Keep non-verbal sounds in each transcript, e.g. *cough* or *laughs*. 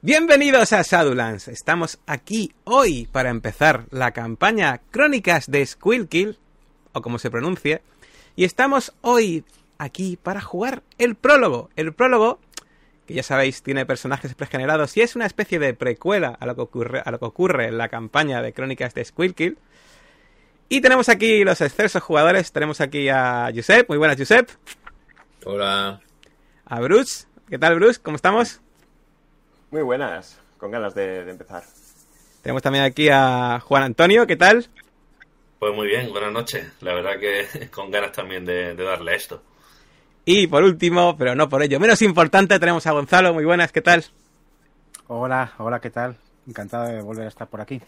Bienvenidos a Shadowlands. Estamos aquí hoy para empezar la campaña Crónicas de Squilkill, o como se pronuncie, y estamos hoy aquí para jugar el prólogo. El prólogo, que ya sabéis, tiene personajes pregenerados y es una especie de precuela a lo que ocurre, a lo que ocurre en la campaña de Crónicas de Squilkill. Y tenemos aquí los excesos jugadores. Tenemos aquí a Josep. Muy buenas, Josep. Hola. A Bruce. ¿Qué tal, Bruce? ¿Cómo estamos? Muy buenas, con ganas de, de, empezar. Tenemos también aquí a Juan Antonio, ¿qué tal? Pues muy bien, buenas noches. La verdad que *laughs* con ganas también de, de darle esto. Y por último, pero no por ello menos importante, tenemos a Gonzalo, muy buenas, ¿qué tal? Hola, hola, ¿qué tal? Encantado de volver a estar por aquí.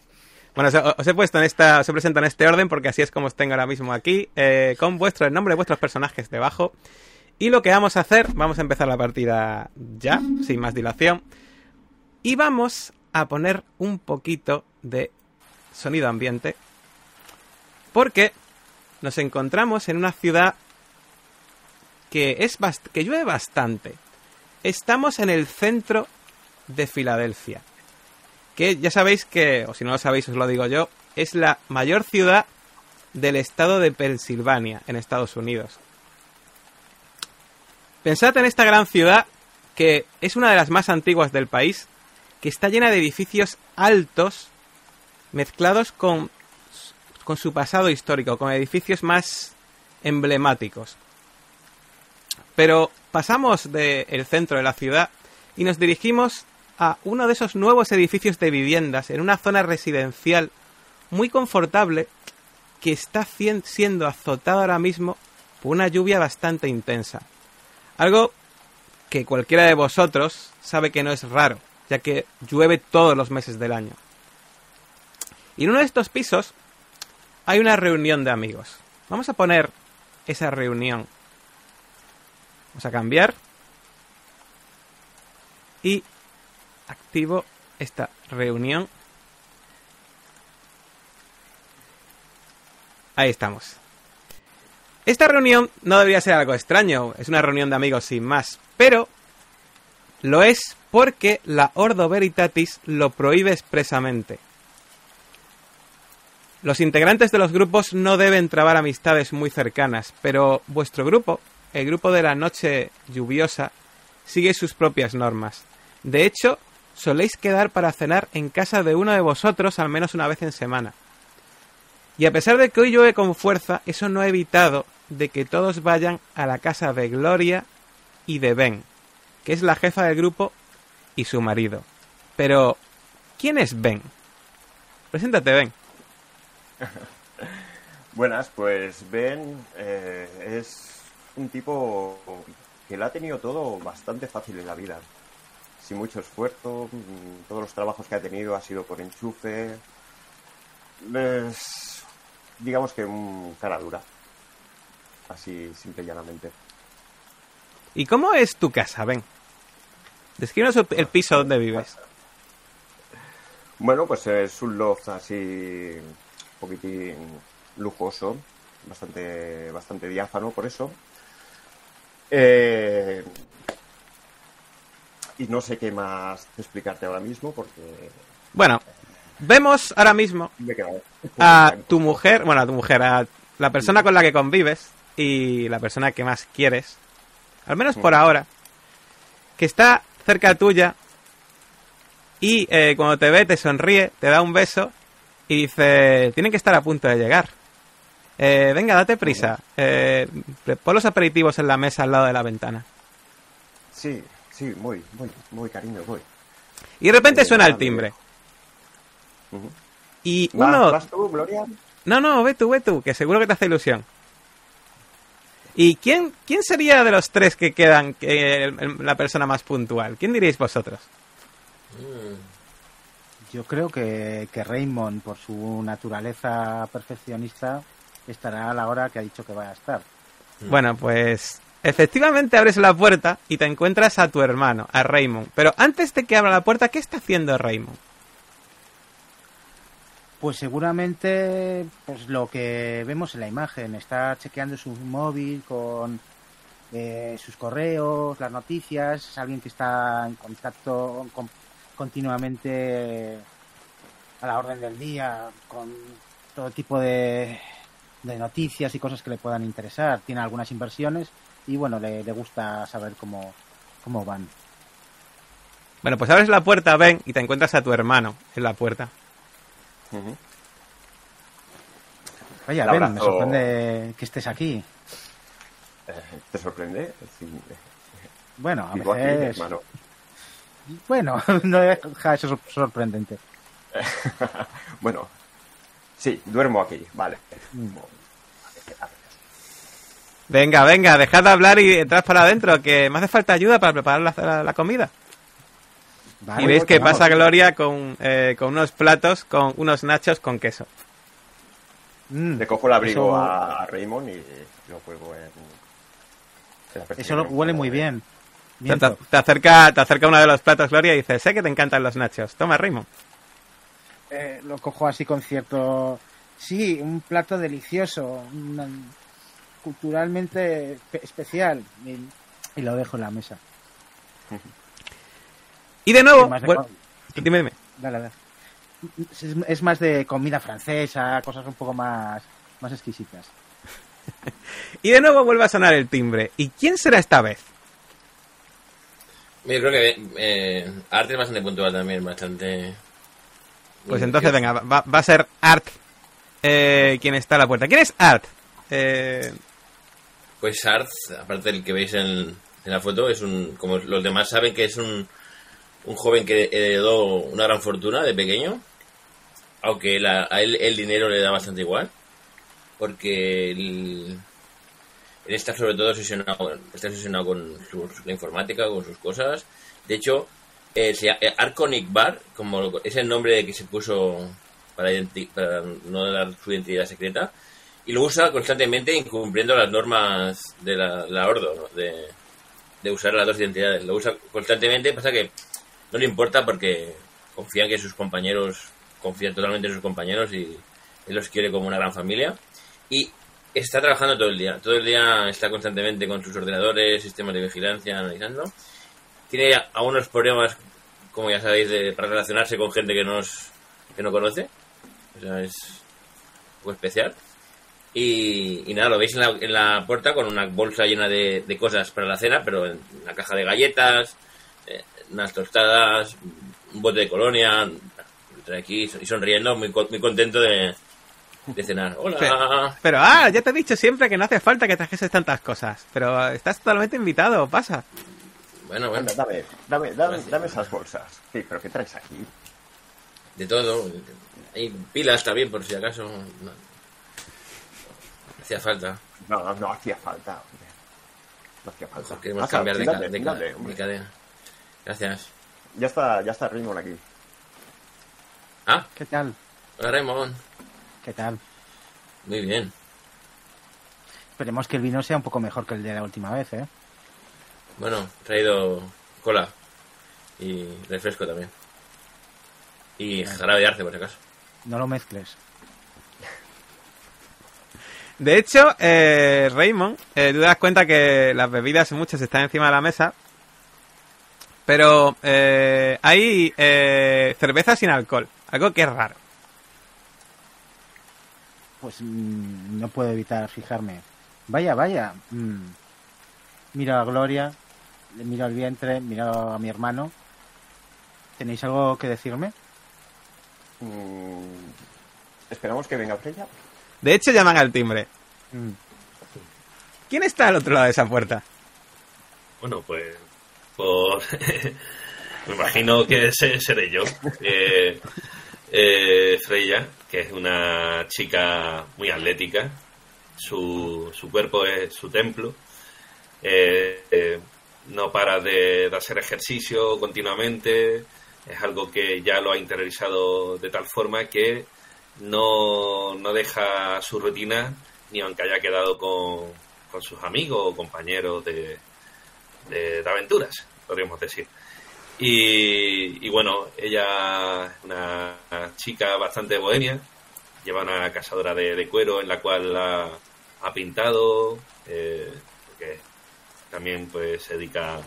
Bueno, os he puesto en esta, os he presentado en este orden porque así es como os tengo ahora mismo aquí, eh, con vuestro el nombre de vuestros personajes debajo. Y lo que vamos a hacer, vamos a empezar la partida ya, sin más dilación. Y vamos a poner un poquito de sonido ambiente. Porque nos encontramos en una ciudad que, es que llueve bastante. Estamos en el centro de Filadelfia. Que ya sabéis que, o si no lo sabéis os lo digo yo, es la mayor ciudad del estado de Pensilvania, en Estados Unidos. Pensad en esta gran ciudad que es una de las más antiguas del país que está llena de edificios altos mezclados con, con su pasado histórico, con edificios más emblemáticos. Pero pasamos del centro de la ciudad y nos dirigimos a uno de esos nuevos edificios de viviendas en una zona residencial muy confortable que está siendo azotado ahora mismo por una lluvia bastante intensa. Algo que cualquiera de vosotros sabe que no es raro, ya que llueve todos los meses del año. Y en uno de estos pisos hay una reunión de amigos. Vamos a poner esa reunión. Vamos a cambiar. Y activo esta reunión. Ahí estamos. Esta reunión no debería ser algo extraño, es una reunión de amigos sin más, pero lo es porque la Ordo Veritatis lo prohíbe expresamente. Los integrantes de los grupos no deben trabar amistades muy cercanas, pero vuestro grupo, el grupo de la noche lluviosa, sigue sus propias normas. De hecho, soléis quedar para cenar en casa de uno de vosotros al menos una vez en semana. Y a pesar de que hoy llueve con fuerza, eso no ha evitado de que todos vayan a la casa de Gloria y de Ben, que es la jefa del grupo y su marido. Pero, ¿quién es Ben? Preséntate, Ben. *laughs* Buenas, pues Ben eh, es un tipo que lo ha tenido todo bastante fácil en la vida. Sin mucho esfuerzo, mm, todos los trabajos que ha tenido ha sido por enchufe. Es, digamos que un cara dura. Así, simple y llanamente. ¿Y cómo es tu casa, Ben? Descríbenos el piso donde vives. Bueno, pues es un loft así un poquitín lujoso, bastante, bastante diáfano por eso. Eh, y no sé qué más explicarte ahora mismo porque... Bueno, vemos ahora mismo a tu mujer, bueno, a tu mujer, a la persona con la que convives y la persona que más quieres, al menos por ahora, que está cerca tuya y eh, cuando te ve te sonríe, te da un beso y dice, tienen que estar a punto de llegar. Eh, venga, date prisa. Eh, pon los aperitivos en la mesa al lado de la ventana. Sí, sí, muy, muy, muy cariño, voy. Y de repente suena el timbre. Y uno... ¿Vas tú, Gloria? No, no, ve tú, ve tú, que seguro que te hace ilusión. ¿Y quién, quién sería de los tres que quedan que, la persona más puntual? ¿Quién diríais vosotros? Yo creo que, que Raymond, por su naturaleza perfeccionista, estará a la hora que ha dicho que va a estar. Bueno, pues efectivamente abres la puerta y te encuentras a tu hermano, a Raymond. Pero antes de que abra la puerta, ¿qué está haciendo Raymond? Pues seguramente pues lo que vemos en la imagen. Está chequeando su móvil con eh, sus correos, las noticias. Es alguien que está en contacto con, continuamente a la orden del día con todo tipo de, de noticias y cosas que le puedan interesar. Tiene algunas inversiones y bueno, le, le gusta saber cómo, cómo van. Bueno, pues abres la puerta, ven, y te encuentras a tu hermano en la puerta. Ujú. Vaya, Un ven, me abrazo. sorprende que estés aquí. Eh, ¿Te sorprende? Sí, Bueno, a vivo aquí, veces... hermano. Bueno, *laughs* no deja eso sor- sorprendente. *laughs* bueno, sí, duermo aquí, vale. Mm. Venga, venga, dejad de hablar y entrad para adentro, que me hace falta ayuda para preparar la, la- la comida. Vale, y veis que vamos. pasa Gloria con, eh, con unos platos, con unos nachos con queso. Mm, Le cojo el abrigo Eso- a Raymond y lo cuelgo en... en la Eso lo- huele muy bien. Te, acerca, te acerca uno de los platos, Gloria, y dice, sé que te encantan los nachos. Toma, Raymond. Eh, lo cojo así con cierto... Sí, un plato delicioso, una- culturalmente espe- especial. Y, y lo dejo en la mesa. *laughs* Y de nuevo... De Dime, dime. Dale, dale. Es, más de comida francesa, cosas un poco más, más exquisitas. *laughs* Y de nuevo vuelve a sonar el timbre. ¿Y quién será esta vez? Yo creo que eh, Arte es bastante puntual también, bastante. Pues entonces, venga, va, va a ser Art eh, quien está a la puerta. ¿Quién es Art? Eh, Pues Art, aparte del que veis en, en la foto, es un. Como los demás saben que es un, un joven que heredó una gran fortuna de pequeño. Aunque la- a él el dinero le da bastante igual. Porque él, está sobre todo obsesionado, está obsesionado con su- la informática, con sus cosas. De hecho, eh, eh, Arconic Bar, como es el nombre que se puso para no dar su identidad secreta, y lo usa constantemente incumpliendo las normas de la, la Ordo, ¿no? de, de usar las dos identidades. Lo usa constantemente, pasa que no le importa porque confía en que sus compañeros, confía totalmente en sus compañeros y él los quiere como una gran familia. Y está trabajando todo el día. Todo el día está constantemente con sus ordenadores, sistemas de vigilancia, analizando. Tiene algunos problemas, como ya sabéis, de, para relacionarse con gente que, nos, que no conoce. O sea, es un poco especial. Y, y nada, lo veis en la, en la puerta con una bolsa llena de, de cosas para la cena, pero en una caja de galletas, eh, unas tostadas, un bote de colonia, lo trae aquí y sonriendo, muy, co- muy contento de, de cenar. Hola. Pero- pero, ah, ya te he dicho siempre que no hace falta que trajeses tantas cosas. Pero estás totalmente invitado, pasa. Bueno, bueno, Anda, dame, dame, dame, dame esas bolsas. Sí, pero ¿qué traes aquí? de todo. Hay pilas también, por si acaso. No. Hacía falta. No, no, no hacía falta. No hacía falta. Queremos cambiar de, de de cadena. Gracias. Ya está, ya está Raymond aquí. Ah, ¿Qué tal? hola Raymond. ¿Qué tal? Muy bien. Esperemos que el vino sea un poco mejor que el de la última vez, ¿eh? Bueno, he traído cola y refresco también. Y jarabe de arce, por si acaso. No lo mezcles. De hecho, eh, Raymond, eh, tú te das cuenta que las bebidas muchas están encima de la mesa. Pero eh, hay eh, cerveza sin alcohol. Algo que es raro. Pues mm, no puedo evitar fijarme. Vaya, vaya. mm. Miro a Gloria, le miro al vientre, miro a mi hermano. ¿Tenéis algo que decirme? Mm, Esperamos que venga Freya. De hecho, llaman al timbre. Mm. ¿Quién está al otro lado de esa puerta? Bueno, pues *laughs* me imagino que se- seré yo. Eh, Freya, que es una chica muy atlética, su, su cuerpo es su templo. Eh, eh, no para de, de hacer ejercicio continuamente, es algo que ya lo ha interiorizado de tal forma que no, no deja su rutina ni aunque haya quedado con, con sus amigos o compañeros de, de, aventuras, podríamos decir. Y, y bueno, ella es una chica bastante bohemia, lleva una cazadora de, cuero en la cual ha, ha pintado, eh, porque también pues se dedica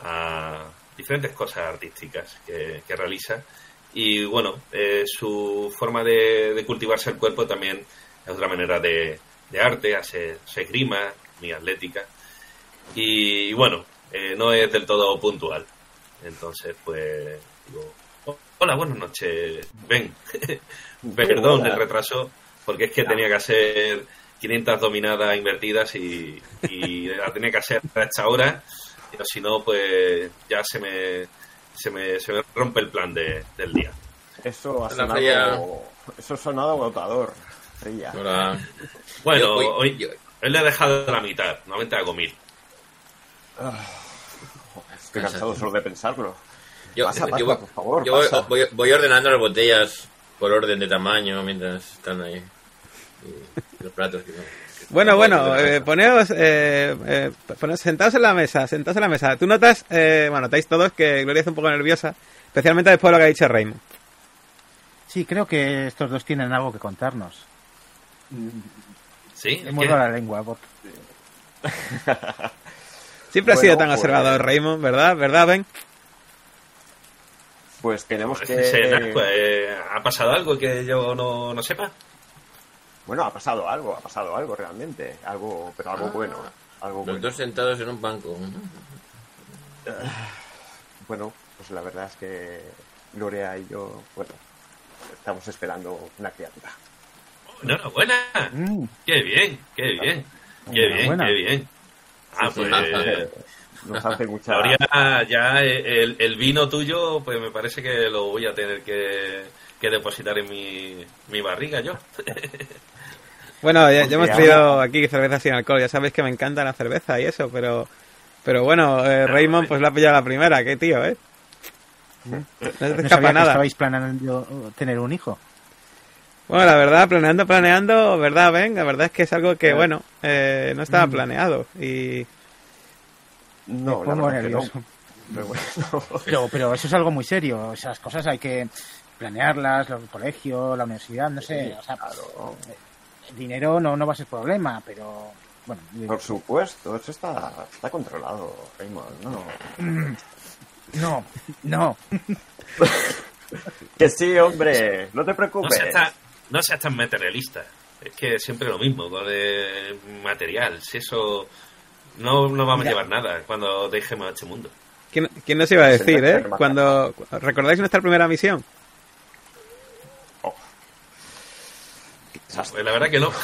a, diferentes cosas artísticas que, realiza. Y bueno, eh, su forma de, de cultivarse el cuerpo también es otra manera de, de arte, hace, hace grima, muy atlética. Y, y bueno, eh, no es del todo puntual. Entonces, pues, digo, "Oh, hola, buenas noches, ven. *laughs* Perdón el retraso, porque es que tenía que hacer 500 dominadas invertidas y, y *laughs* la tenía que hacer a esta hora. Y si no, pues ya se me, se me, se me rompe el plan de- del día. Eso ha sonado, fría. eso ha sonado agotador. Fría. Bueno, Yo- hoy- hoy, yo- hoy le he dejado la mitad, normalmente hago mil. Estoy cansado solo de pensarlo. yo, Pasa, yo pasa, voy- por favor, yo voy, pasa. voy- voy ordenando las botellas por orden de tamaño mientras están ahí. Y los platos que no. Bueno, bueno, eh, poneos, eh, eh, poneos sentados en la mesa, sentados en la mesa. Tú notas, eh, bueno, notáis todos que Gloria está un poco nerviosa, especialmente después de lo que ha dicho Raymond. Sí, creo que estos dos tienen algo que contarnos. ¿Sí? Muerdo la lengua. por- *laughs* Siempre ha Bueno, sido tan pues- observador Raymond, ¿verdad? ¿Verdad, Ben? Pues tenemos Pues, que... pues, ¿Ha pasado algo que yo no, no sepa? Bueno, ha pasado algo, ha pasado algo realmente. Algo, pero algo bueno. Algo Los bueno. dos sentados en un banco. *sighs* Bueno, pues la verdad es que Gloria y yo, bueno, estamos esperando una criatura. Enhorabuena. Mm, Qué bien, qué bien. Qué bien, qué bien. Ah, *laughs* pues... Nos hace *laughs* mucha... Gloria, ya el, el vino tuyo, pues me parece que lo voy a tener que, que depositar en mi, mi barriga yo. *laughs* Bueno, ya, ya hemos traído aquí cerveza sin alcohol, ya sabéis que me encanta la cerveza y eso, pero pero bueno, eh, Raymond pues la ha pillado la primera, qué tío, ¿eh? No se te no escapa sabía que nada. estabais planeando tener un hijo. Bueno, la verdad, planeando, planeando, ¿verdad, Ben? La verdad es que es algo que, Eh. bueno, eh, no estaba Mm. planeado y... No, Me la pongo verdad que no. nervioso. Pero bueno, *laughs* Pero, pero eso es algo muy serio. Esas cosas hay que planearlas, el colegio, la universidad, no sé. O sea, claro, el dinero no, no va a ser problema, pero bueno. por supuesto, eso está, está controlado, Raymond. No. *clears throat* No, no. *laughs* Que sí, hombre, no te No preocupes. No seas tan materialista. Es que siempre lo mismo, con el material. Si eso no, no vamos a llevar nada cuando dejemos este mundo. ¿Quién, quién nos iba a decir, eh? Cuando... ¿Recordáis nuestra primera misión? Oh. Pues la verdad que no. *laughs*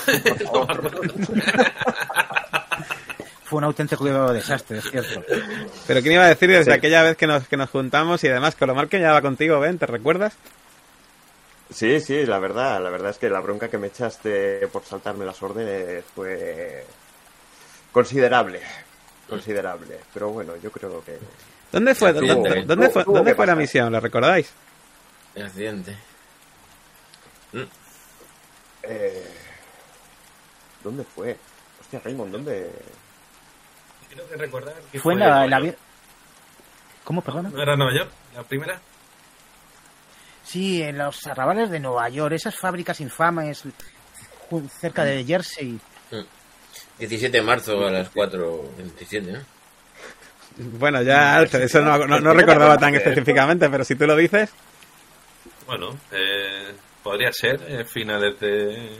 Fue un auténtico desastre, es cierto. Pero ¿quién iba a decir desde Sí. aquella vez que nos, que nos juntamos y además con lo mal que llevaba contigo, Ben? ¿Te recuerdas? Sí, sí, la verdad, la verdad es que la bronca que me echaste por saltarme las órdenes fue considerable, considerable. Pero bueno, yo creo que ¿Dónde fue, dónde, dónde fue, dónde fue la misión? ¿La recordáis? El accidente. Mm, eh, ¿dónde fue? Hostia, Raymond, ¿dónde? Creo que recordar que Fue en Nueva la, ¿Cómo, perdona? ¿No era Nueva York la primera? Sí, en los arrabales de Nueva York, esas fábricas infames cerca de Jersey. 17 de marzo a las 4.27, ¿no? Bueno, ya eso no, no, no recordaba tan específicamente, pero si tú lo dices... Bueno, eh, podría ser eh, finales de,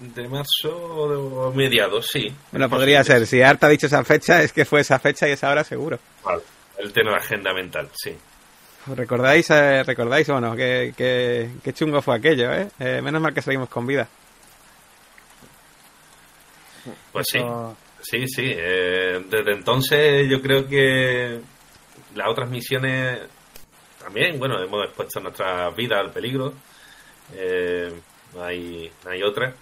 de marzo o, de- mediados, sí. Bueno, podría ser. Si Art ha dicho esa fecha, es que fue esa fecha y esa hora seguro. Vale. El tema de agenda mental, sí. ¿Recordáis, eh, recordáis, bueno, qué, qué, qué chungo fue aquello, ¿eh? Eh, Menos mal que salimos con vida. Pues sí, Eso- sí, sí. eh, desde entonces yo creo que las otras misiones también, bueno, hemos expuesto nuestra vida al peligro. Eh, no hay, no hay otra.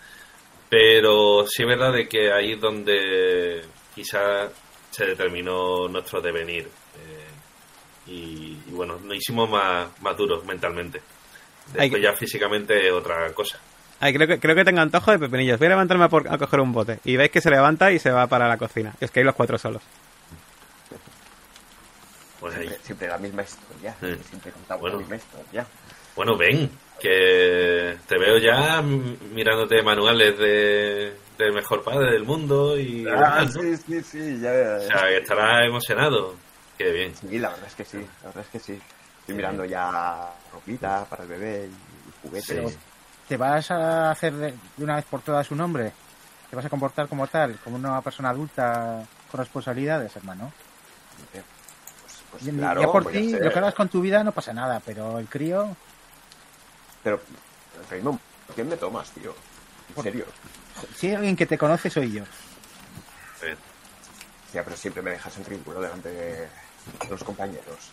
Pero sí es verdad de que ahí es donde quizás se determinó nuestro devenir. Y, y bueno, nos hicimos más, más duros mentalmente. Hay Después que- ya físicamente otra cosa. Ay, creo que, creo que tengo antojo de pepinillos. Voy a levantarme a, por- a coger un bote. Y veis que se levanta y se va para la cocina. Y os quedáis los cuatro solos. Pues ahí. Siempre, siempre la misma historia, Sí. siempre contamos Bueno. la misma historia. Bueno, ven, que te veo ya mirándote manuales de, del mejor padre del mundo y Ah, sí, sí, sí, ya. o sea, que estarás emocionado. Qué bien. Sí, la verdad es que sí, la verdad es que sí. Estoy mirando ya ropita para el bebé y juguetes. ¿te vas a hacer de, una vez por todas su nombre? ¿Te vas a comportar como tal, como una persona adulta con responsabilidades, hermano? Pues, pues Y- claro, ya por ti, lo que hagas con tu vida no pasa nada, pero el crío, Pero, Raymond, ¿por ¿qué me tomas, tío? En serio. si hay alguien que te conoce, soy yo. Eh, Ya, pero siempre me dejas en ridículo delante de los compañeros.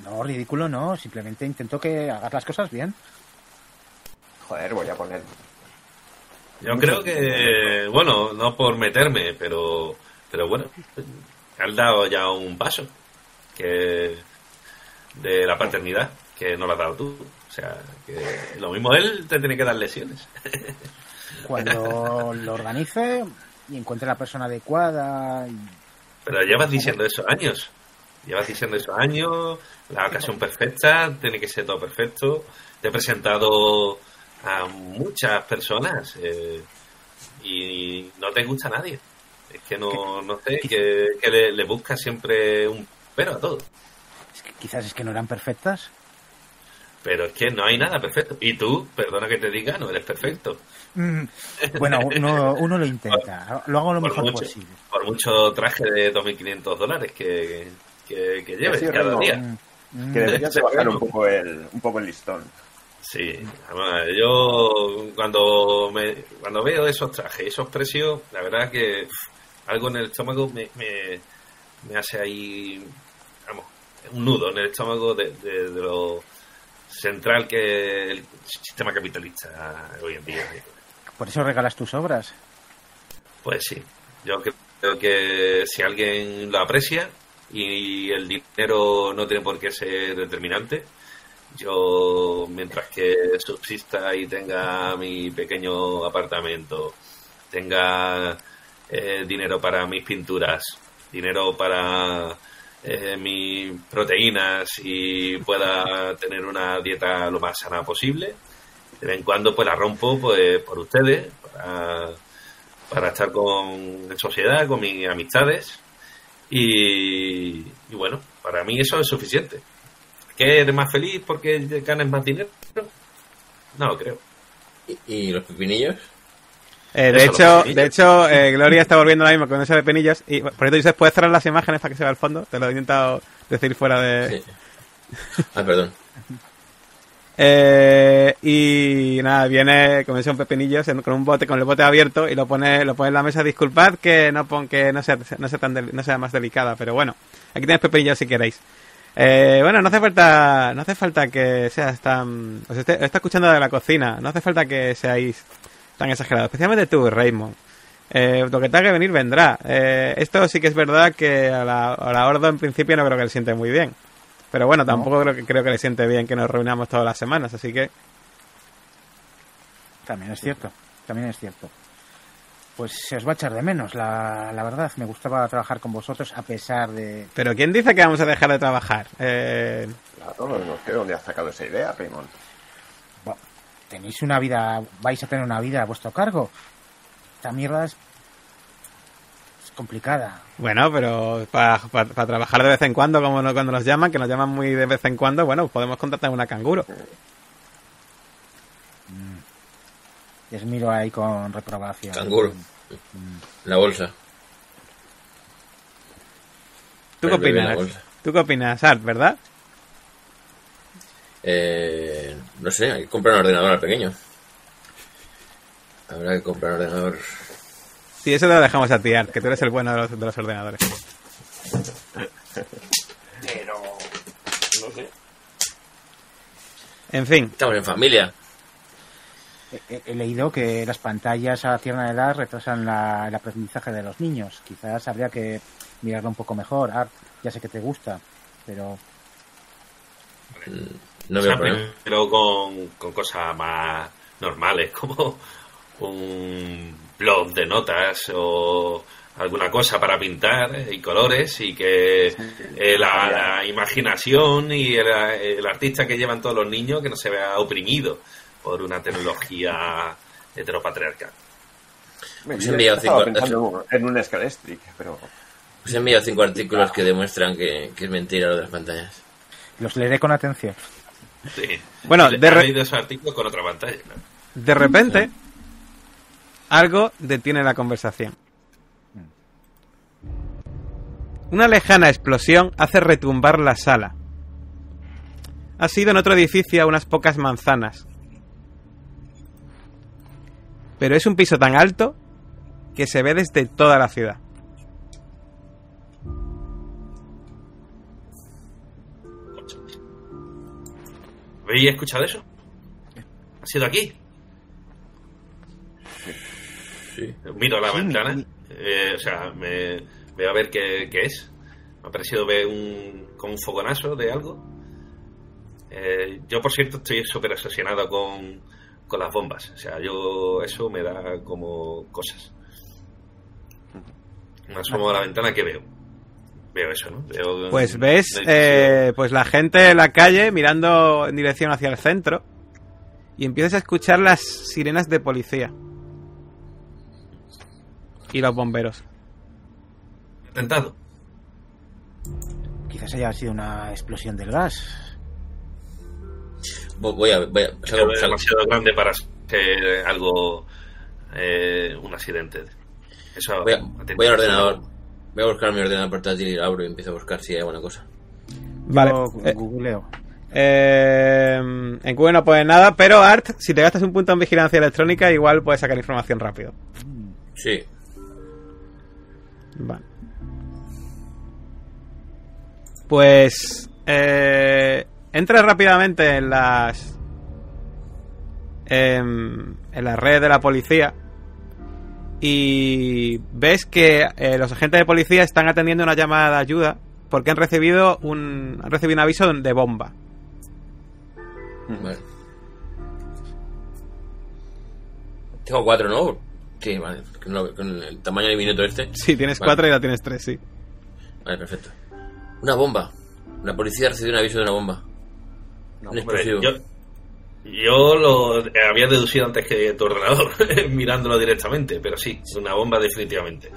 No, ridículo no, simplemente intento que hagas las cosas bien. Joder, voy a poner. Yo creo que, bueno, no por meterme, pero, pero bueno, has dado ya un paso que de la paternidad que no lo has dado tú. O sea, que lo mismo él te tiene que dar lesiones. *laughs* Cuando lo organice y encuentre la persona adecuada y Pero llevas diciendo eso años. Llevas diciendo eso años. La ocasión perfecta, tiene que ser todo perfecto. Te he presentado a muchas personas eh, y no te gusta a nadie. Es que no, no sé, que, que le, le buscas siempre un pero a todo. es que quizás es que no eran perfectas. Pero es que no hay nada perfecto. Y tú, perdona que te diga, no eres perfecto. Mm, Bueno, uno, uno lo intenta, *laughs* lo hago lo mejor mucho, posible. por mucho traje de 2.500 dólares que, que, que lleves Sí, cada Remo. día. Que deberías de bajar un poco el, un poco el listón. Sí, además, yo cuando me, cuando veo esos trajes, esos precios, la verdad que algo en el estómago me, me, me hace ahí, vamos, un nudo en el estómago de, de- de lo central que el sistema capitalista hoy en día. Por eso regalas tus obras. Pues sí, yo creo que si alguien lo aprecia y el dinero no tiene por qué ser determinante, yo mientras que subsista y tenga mi pequeño apartamento, tenga eh, dinero para mis pinturas, dinero para eh, mis proteínas y pueda tener una dieta lo más sana posible, de vez en cuando pues la rompo pues por ustedes, para para estar con, en sociedad, con mis amistades. Y, y bueno, para mí eso es suficiente. ¿Que eres más feliz porque ganas más dinero? No lo creo. ¿Y, y los pepinillos? Eh, de hecho, de hecho eh, Gloria está volviendo ahora mismo con ese de penillos. Y por cierto, Josep, ¿puedes cerrar las imágenes para que se vea el fondo? Te lo he intentado decir fuera de. Sí. Ah, perdón. *laughs* Eh, y nada, viene con esos pepinillos en- con un bote, con el bote abierto y lo pone, lo pone en la mesa. Disculpad que no pon, que no sea, no sea tan no sea más delicada, pero bueno, aquí tenéis pepinillos si queréis. Eh, bueno, no hace falta, no hace falta que seas tan, os esté- está escuchando de la cocina, no hace falta que seáis tan exagerados, especialmente tú, Raymond. Eh, lo que tenga que venir vendrá. Eh, esto sí que es verdad que a la, a la Ordo en principio no creo que le siente muy bien. Pero bueno, tampoco creo que creo que le siente bien que nos reunamos todas las semanas, así que También es cierto, también es cierto. Pues se os va a echar de menos, la, la verdad. Me gustaba trabajar con vosotros a pesar de... Pero ¿quién dice que vamos a dejar de trabajar? Eh, Claro, no, no sé dónde has sacado esa idea, Raymond. Bueno, tenéis una vida, vais a tener una vida a vuestro cargo. Esta mierda es complicada. bueno, pero para, para- para trabajar de vez en cuando, como no- cuando nos llaman, que nos llaman muy de vez en cuando, bueno, podemos contratar una canguro. Y os miro ahí con reprobación. Canguro. La bolsa. ¿Tú qué opinas? ¿Tú qué opinas, Art, verdad? Eh, no sé, hay que comprar un ordenador al pequeño. Habrá que comprar un ordenador. Sí, eso te lo dejamos a ti, Art, que tú eres el bueno de los, de los ordenadores. Pero. No sé. En fin, Estamos en familia. He, he- he leído que las pantallas a tierna edad retrasan la- el aprendizaje de los niños. Quizás habría que mirarlo un poco mejor. Art, ya sé que te gusta, pero No veo problema. pero con, con cosas más normales, *laughs* como un blog de notas o alguna cosa para pintar eh, y colores y que eh, la, la imaginación y el, el artista que llevan todos los niños que no se vea oprimido por una tecnología heteropatriarcal. He enviado cinco- pensando en un Scalestric, pero. Os he enviado cinco artículos que demuestran que, que es mentira lo de las pantallas. Los leeré con atención. Sí. Bueno, de re- leído ese artículo con otra pantalla. claro. De repente, algo detiene la conversación. Una lejana explosión hace retumbar la sala. Ha sido en otro edificio a unas pocas manzanas. Pero es un piso tan alto que se ve desde toda la ciudad. ¿Habéis escuchado eso? ¿Ha sido aquí? Sí. Miro a la Sí, ventana. mi- eh, o sea, me veo a ver qué, qué es. Me ha parecido ver un, como un fogonazo de algo. Eh, yo, por cierto, estoy súper obsesionado con, con las bombas. O sea, yo eso me da como cosas. Me asomo a la ventana que veo. Veo eso, ¿no? Veo Pues ves eh, pues la gente en la calle mirando en dirección hacia el centro y empiezas a escuchar las sirenas de policía y los bomberos. atentado. Quizás haya sido una explosión del gas. Vo- Voy a, voy a demasiado grande para ser algo. eh, un accidente. Eso, voy, a- atentado. voy al ordenador. Voy a buscar mi ordenador portátil y abro y empiezo a buscar si hay alguna cosa. Vale. Yo eh, googleo. eh, en Google no pone nada, pero Art, si te gastas un punto en vigilancia electrónica, igual puedes sacar información rápido. Sí. Vale. Pues eh, entra rápidamente en las em, en la red de la policía y ves que eh, los agentes de policía están atendiendo una llamada de ayuda porque han recibido un han recibido un aviso de bomba. Tengo cuatro, ¿no? Sí, vale. Con, lo- con el tamaño del minuto este. Sí, tienes Vale. cuatro y la tienes tres, sí. Vale, perfecto. Una bomba. La policía ha recibido un aviso de una bomba. un Hombre, explosivo. yo, yo lo había deducido antes que tu ordenador, *laughs* mirándolo directamente, pero sí, una bomba definitivamente.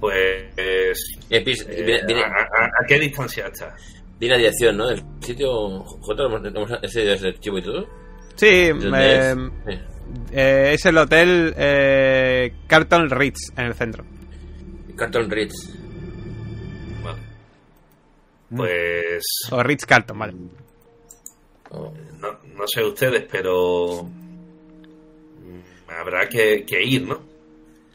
Pues. Eh, eh, viene, viene- ¿a, a- a qué distancia está? viene la dirección, ¿no? Del sitio. J, hemos, hemos ese ese archivo y todo. Sí, ¿Dónde eh, es? Eh, el hotel eh, Carlton Ritz en el centro. Carlton Ritz. Vale. Mm. Pues. O Ritz Carlton, vale. Oh, No, no sé ustedes, pero. mm, Habrá que, que ir, ¿no?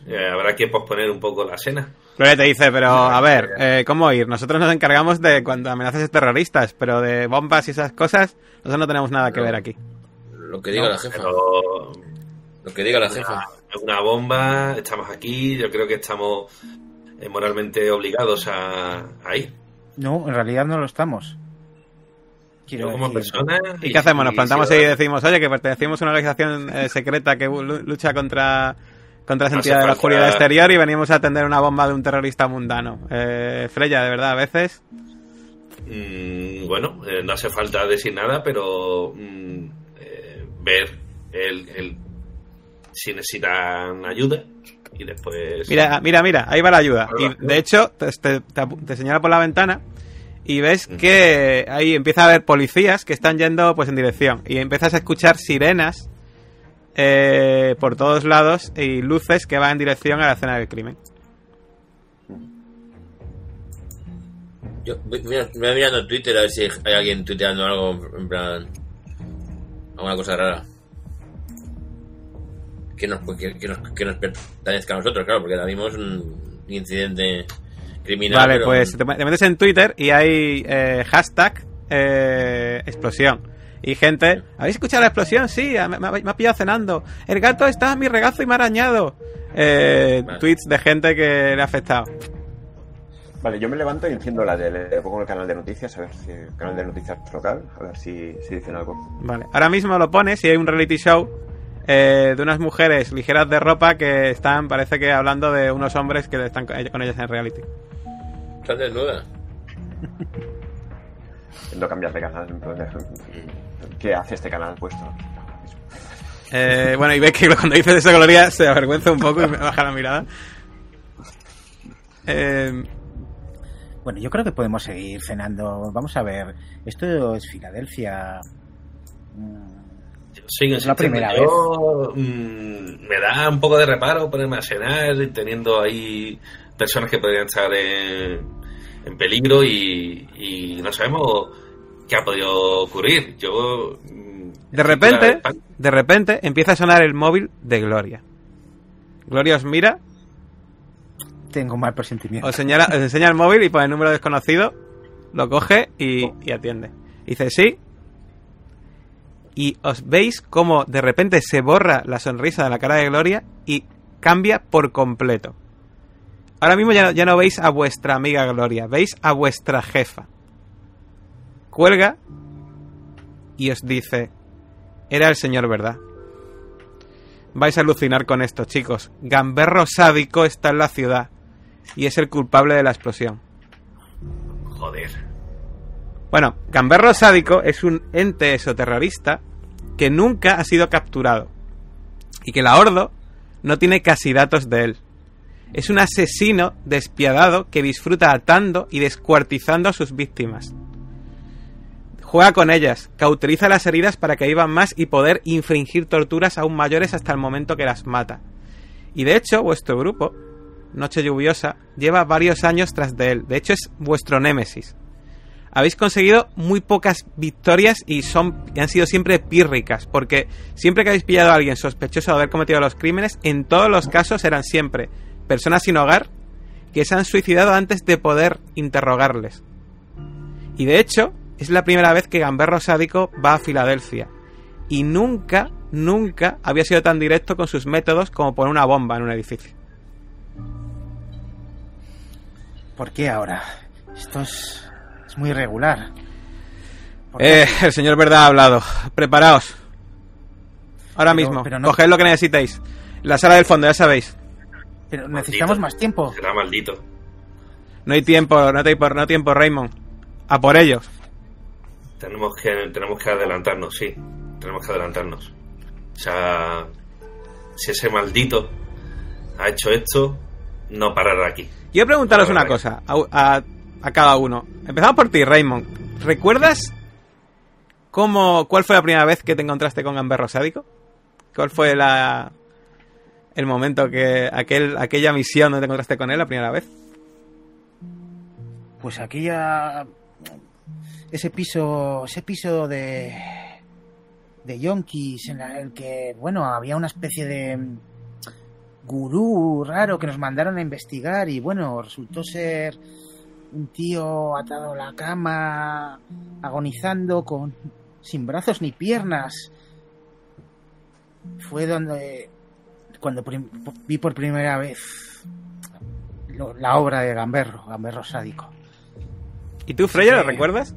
Eh, habrá que posponer un poco la cena. Gloria te dice, pero a ver, eh, ¿cómo ir? Nosotros nos encargamos de cuando amenazas terroristas, pero de bombas y esas cosas, nosotros no tenemos nada que ver aquí. Lo que diga No, la jefa. Pero Lo que diga la jefa. una, una bomba, estamos aquí, yo creo que estamos eh, moralmente obligados a, a ir. No, en realidad no lo estamos. Quiero Yo como decir, persona. ¿Y qué hacemos? Nos plantamos ahí y decimos, oye, que pertenecemos a una organización eh, secreta que lu- lucha contra, contra las No hace entidades de la oscuridad exterior y venimos a atender una bomba de un terrorista mundano. Eh, Freya, de verdad, a veces... Mm, bueno, eh, no hace falta decir nada, pero mm, ver el, el- si necesitan ayuda y después. Mira, mira, mira, ahí va la ayuda. Y de hecho, te, señala por la ventana y ves que ahí empieza a haber policías que están yendo pues en dirección. Y empiezas a escuchar sirenas eh, por todos lados y luces que van en dirección a la escena del crimen. Yo voy, voy a- voy a mirando Twitter a ver si hay alguien tuiteando algo en plan. Alguna cosa rara. Que nos, que, que nos, que nos pertenezca a nosotros, claro, porque ahora mismo es un incidente criminal. Vale, pero- pues te, te metes en Twitter y hay eh, hashtag eh, explosión. Y gente, ¿habéis escuchado la explosión? Sí, me, me ha- me ha pillado cenando. El gato está en mi regazo y me ha arañado. Eh, Vale. Tweets de gente que le ha afectado. Vale, yo me levanto y enciendo la tele, le pongo el canal de noticias, a ver si el canal de noticias local, a ver si, si dicen algo. Vale, ahora mismo lo pones y hay un reality show eh, de unas mujeres ligeras de ropa que están, parece que hablando de unos hombres que están con ellas en reality. Estás desnuda. No cambiar de canal. en plan, ¿Qué hace este canal puesto? Eh, bueno, y ves que cuando dices eso, Gloria se avergüenza un poco y me baja la mirada. Eh, Bueno, yo creo que podemos seguir cenando. Vamos a ver, esto es Filadelfia. Yo sigo Es la primera Yo, mm, me da un poco de reparo ponerme a cenar teniendo ahí personas que podrían estar en, en peligro y, y no sabemos qué ha podido ocurrir. Yo mm, de repente, de repente empieza a sonar el móvil de Gloria. Gloria os mira, Tengo mal presentimiento. os, señala, os enseña el móvil y pone el número desconocido, lo coge y, y atiende. Dice sí. Y os veis como de repente se borra la sonrisa de la cara de Gloria y cambia por completo. Ahora mismo ya no, ya no veis a vuestra amiga Gloria, veis a vuestra jefa. Cuelga y os dice, era el señor verdad. Vais a alucinar con esto, chicos. Gamberro sádico está en la ciudad y es el culpable de la explosión. Joder. Bueno, Gamberro sádico es un ente esoterrorista que nunca ha sido capturado y que la Ordo no tiene casi datos de él. Es un asesino despiadado que disfruta atando y descuartizando a sus víctimas. Juega con ellas, cauteriza las heridas para que vivan más y poder infringir torturas aún mayores hasta el momento que las mata. Y de hecho, vuestro grupo, Noche Lluviosa, lleva varios años tras de él. De hecho, es vuestro némesis. Habéis conseguido muy pocas victorias y son y han sido siempre pírricas, porque siempre que habéis pillado a alguien sospechoso de haber cometido los crímenes, en todos los casos eran siempre personas sin hogar que se han suicidado antes de poder interrogarles. Y de hecho, es la primera vez que Gamberro Sádico va a Filadelfia. Y nunca, nunca había sido tan directo con sus métodos como poner una bomba en un edificio. ¿Por qué ahora? Esto es, es muy irregular. Eh, el señor Verdad ha hablado. Preparaos. Ahora Pero- mismo. pero no- Coged lo que necesitéis. La sala del fondo, ya sabéis. Pero necesitamos Maldito. más tiempo. Será maldito. No hay tiempo, no hay no hay tiempo, Raymond. A por ellos. Tenemos que, tenemos que adelantarnos, sí. Tenemos que adelantarnos. O sea, si ese maldito ha hecho esto, no parará aquí. Yo preguntaros una cosa a, a- a cada uno. Empezamos por ti, Raymond. ¿Recuerdas cómo, cuál fue la primera vez que te encontraste con Gamberro Sádico? ¿Cuál fue la el momento que aquel aquella misión donde te encontraste con él la primera vez? Pues aquella. Ese piso. Ese piso de. de yonkis en el que, bueno, había una especie de. Gurú raro que nos mandaron a investigar y, bueno, resultó ser un tío atado a la cama, agonizando, con. sin brazos ni piernas. Fue donde. cuando vi por primera vez lo- la obra de Gamberro, Gamberro sádico. ¿Y tú, Freya, lo Sí. recuerdas?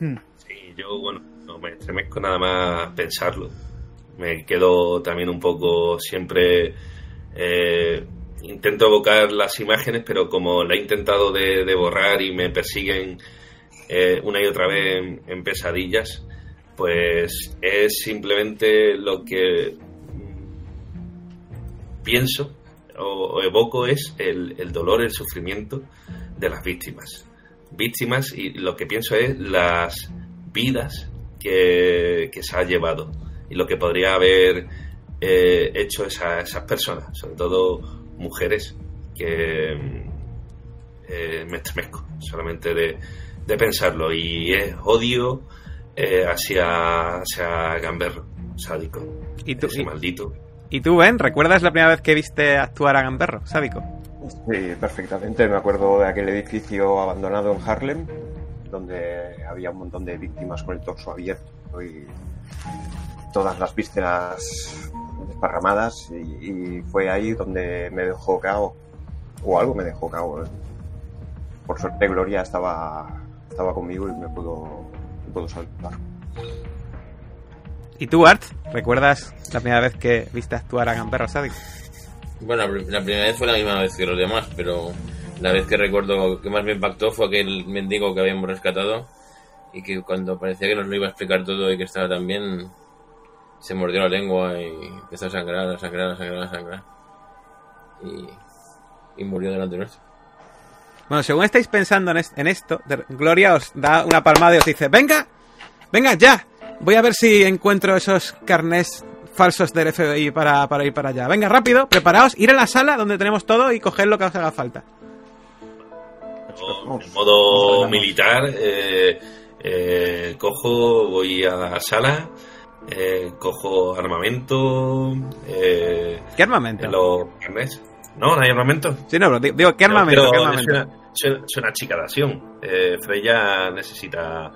Hmm. Sí, yo, bueno, no me estremezco nada más pensarlo. Me quedo también un poco siempre. Eh, intento evocar las imágenes, pero como la he intentado de, borrar y me persiguen eh, una y otra vez en, pesadillas, pues es simplemente lo que pienso o, evoco es el, dolor, el sufrimiento de las víctimas. Víctimas y lo que pienso es las vidas que se ha llevado y lo que podría haber eh, hecho esa- esas personas, sobre todo mujeres que eh, me estremezco solamente de, de pensarlo y es odio eh, hacia, hacia Gamberro, sádico, ¿Y tú, ese y, maldito. y tú, Ben, recuerdas la primera vez que viste actuar a Gamberro Sádico? Sí, perfectamente. Me acuerdo de aquel edificio abandonado en Harlem, donde había un montón de víctimas con el torso abierto y todas las vísceras desparramadas. Y, y fue ahí donde me dejó cao, o algo me dejó cao. Por suerte, Gloria estaba, estaba conmigo y me pudo, me pudo salvar. ¿Y tú, Art? ¿Recuerdas la primera vez que viste actuar a Gamberro Sádico? Bueno, la prim- la primera vez fue la misma vez que los demás, pero la vez que recuerdo que más me impactó fue aquel mendigo que habíamos rescatado y que cuando parecía que nos lo iba a explicar todo y que estaba tan bien, se mordió la lengua y empezó a sangrar, a sangrar, a sangrar, a sangrar. Y, y murió delante nuestro. Bueno, según estáis pensando en, es- en esto, de- Gloria os da una palmada y os dice, venga, venga ya, voy a ver si encuentro esos carnés falsos del FBI para, para ir para allá. Venga, rápido, preparaos, ir a la sala donde tenemos todo y coger lo que os haga falta. En modo militar, eh, eh, cojo, voy a la sala, eh, cojo armamento, eh, ¿Qué armamento? los carnets. No, no hay armamento. Sí, no, pero di- digo, ¿qué No, armamento? una chica de acción. Eh, Freya necesita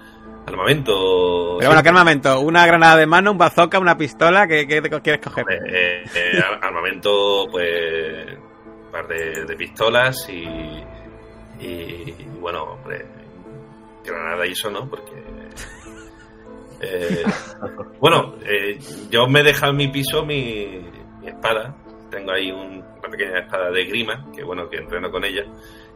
armamento. Pero bueno, ¿qué armamento? ¿Una granada de mano, un bazooka, una pistola? ¿Qué, quieres coger? Eh, eh, ar- armamento, pues, un par de, de pistolas y, y, y, bueno, hombre, granada y eso no, porque... eh, bueno, eh, yo me he dejado en mi piso mi, mi espada, tengo ahí un- una pequeña espada de grima, que bueno, que entreno con ella,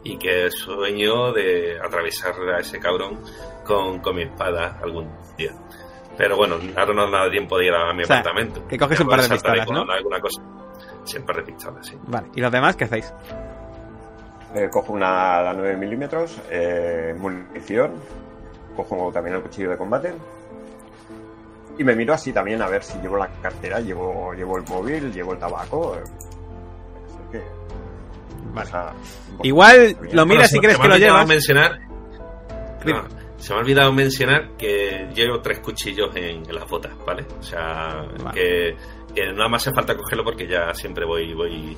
y que sueño de atravesar a ese cabrón con, con mi espada algún día. Pero bueno, ahora no da tiempo de ir a mi O sea, apartamento. que coges un par de pistolas, ¿no? Alguna cosa. Sí, un par de pistolas, sí. Vale, ¿y los demás qué hacéis? Eh, cojo una la 9 milímetros, eh, munición, cojo también el cuchillo de combate. Y me miro así también a ver si llevo la cartera, llevo, llevo el móvil, llevo el tabaco. eh, así que, Vale. o sea, Igual bien. lo miras si crees se que me ha lo olvidado llevas. mencionar. No, se me ha olvidado mencionar que llevo tres cuchillos en, en las botas, ¿vale? O sea, Vale. que, que nada más hace falta cogerlo porque ya siempre voy voy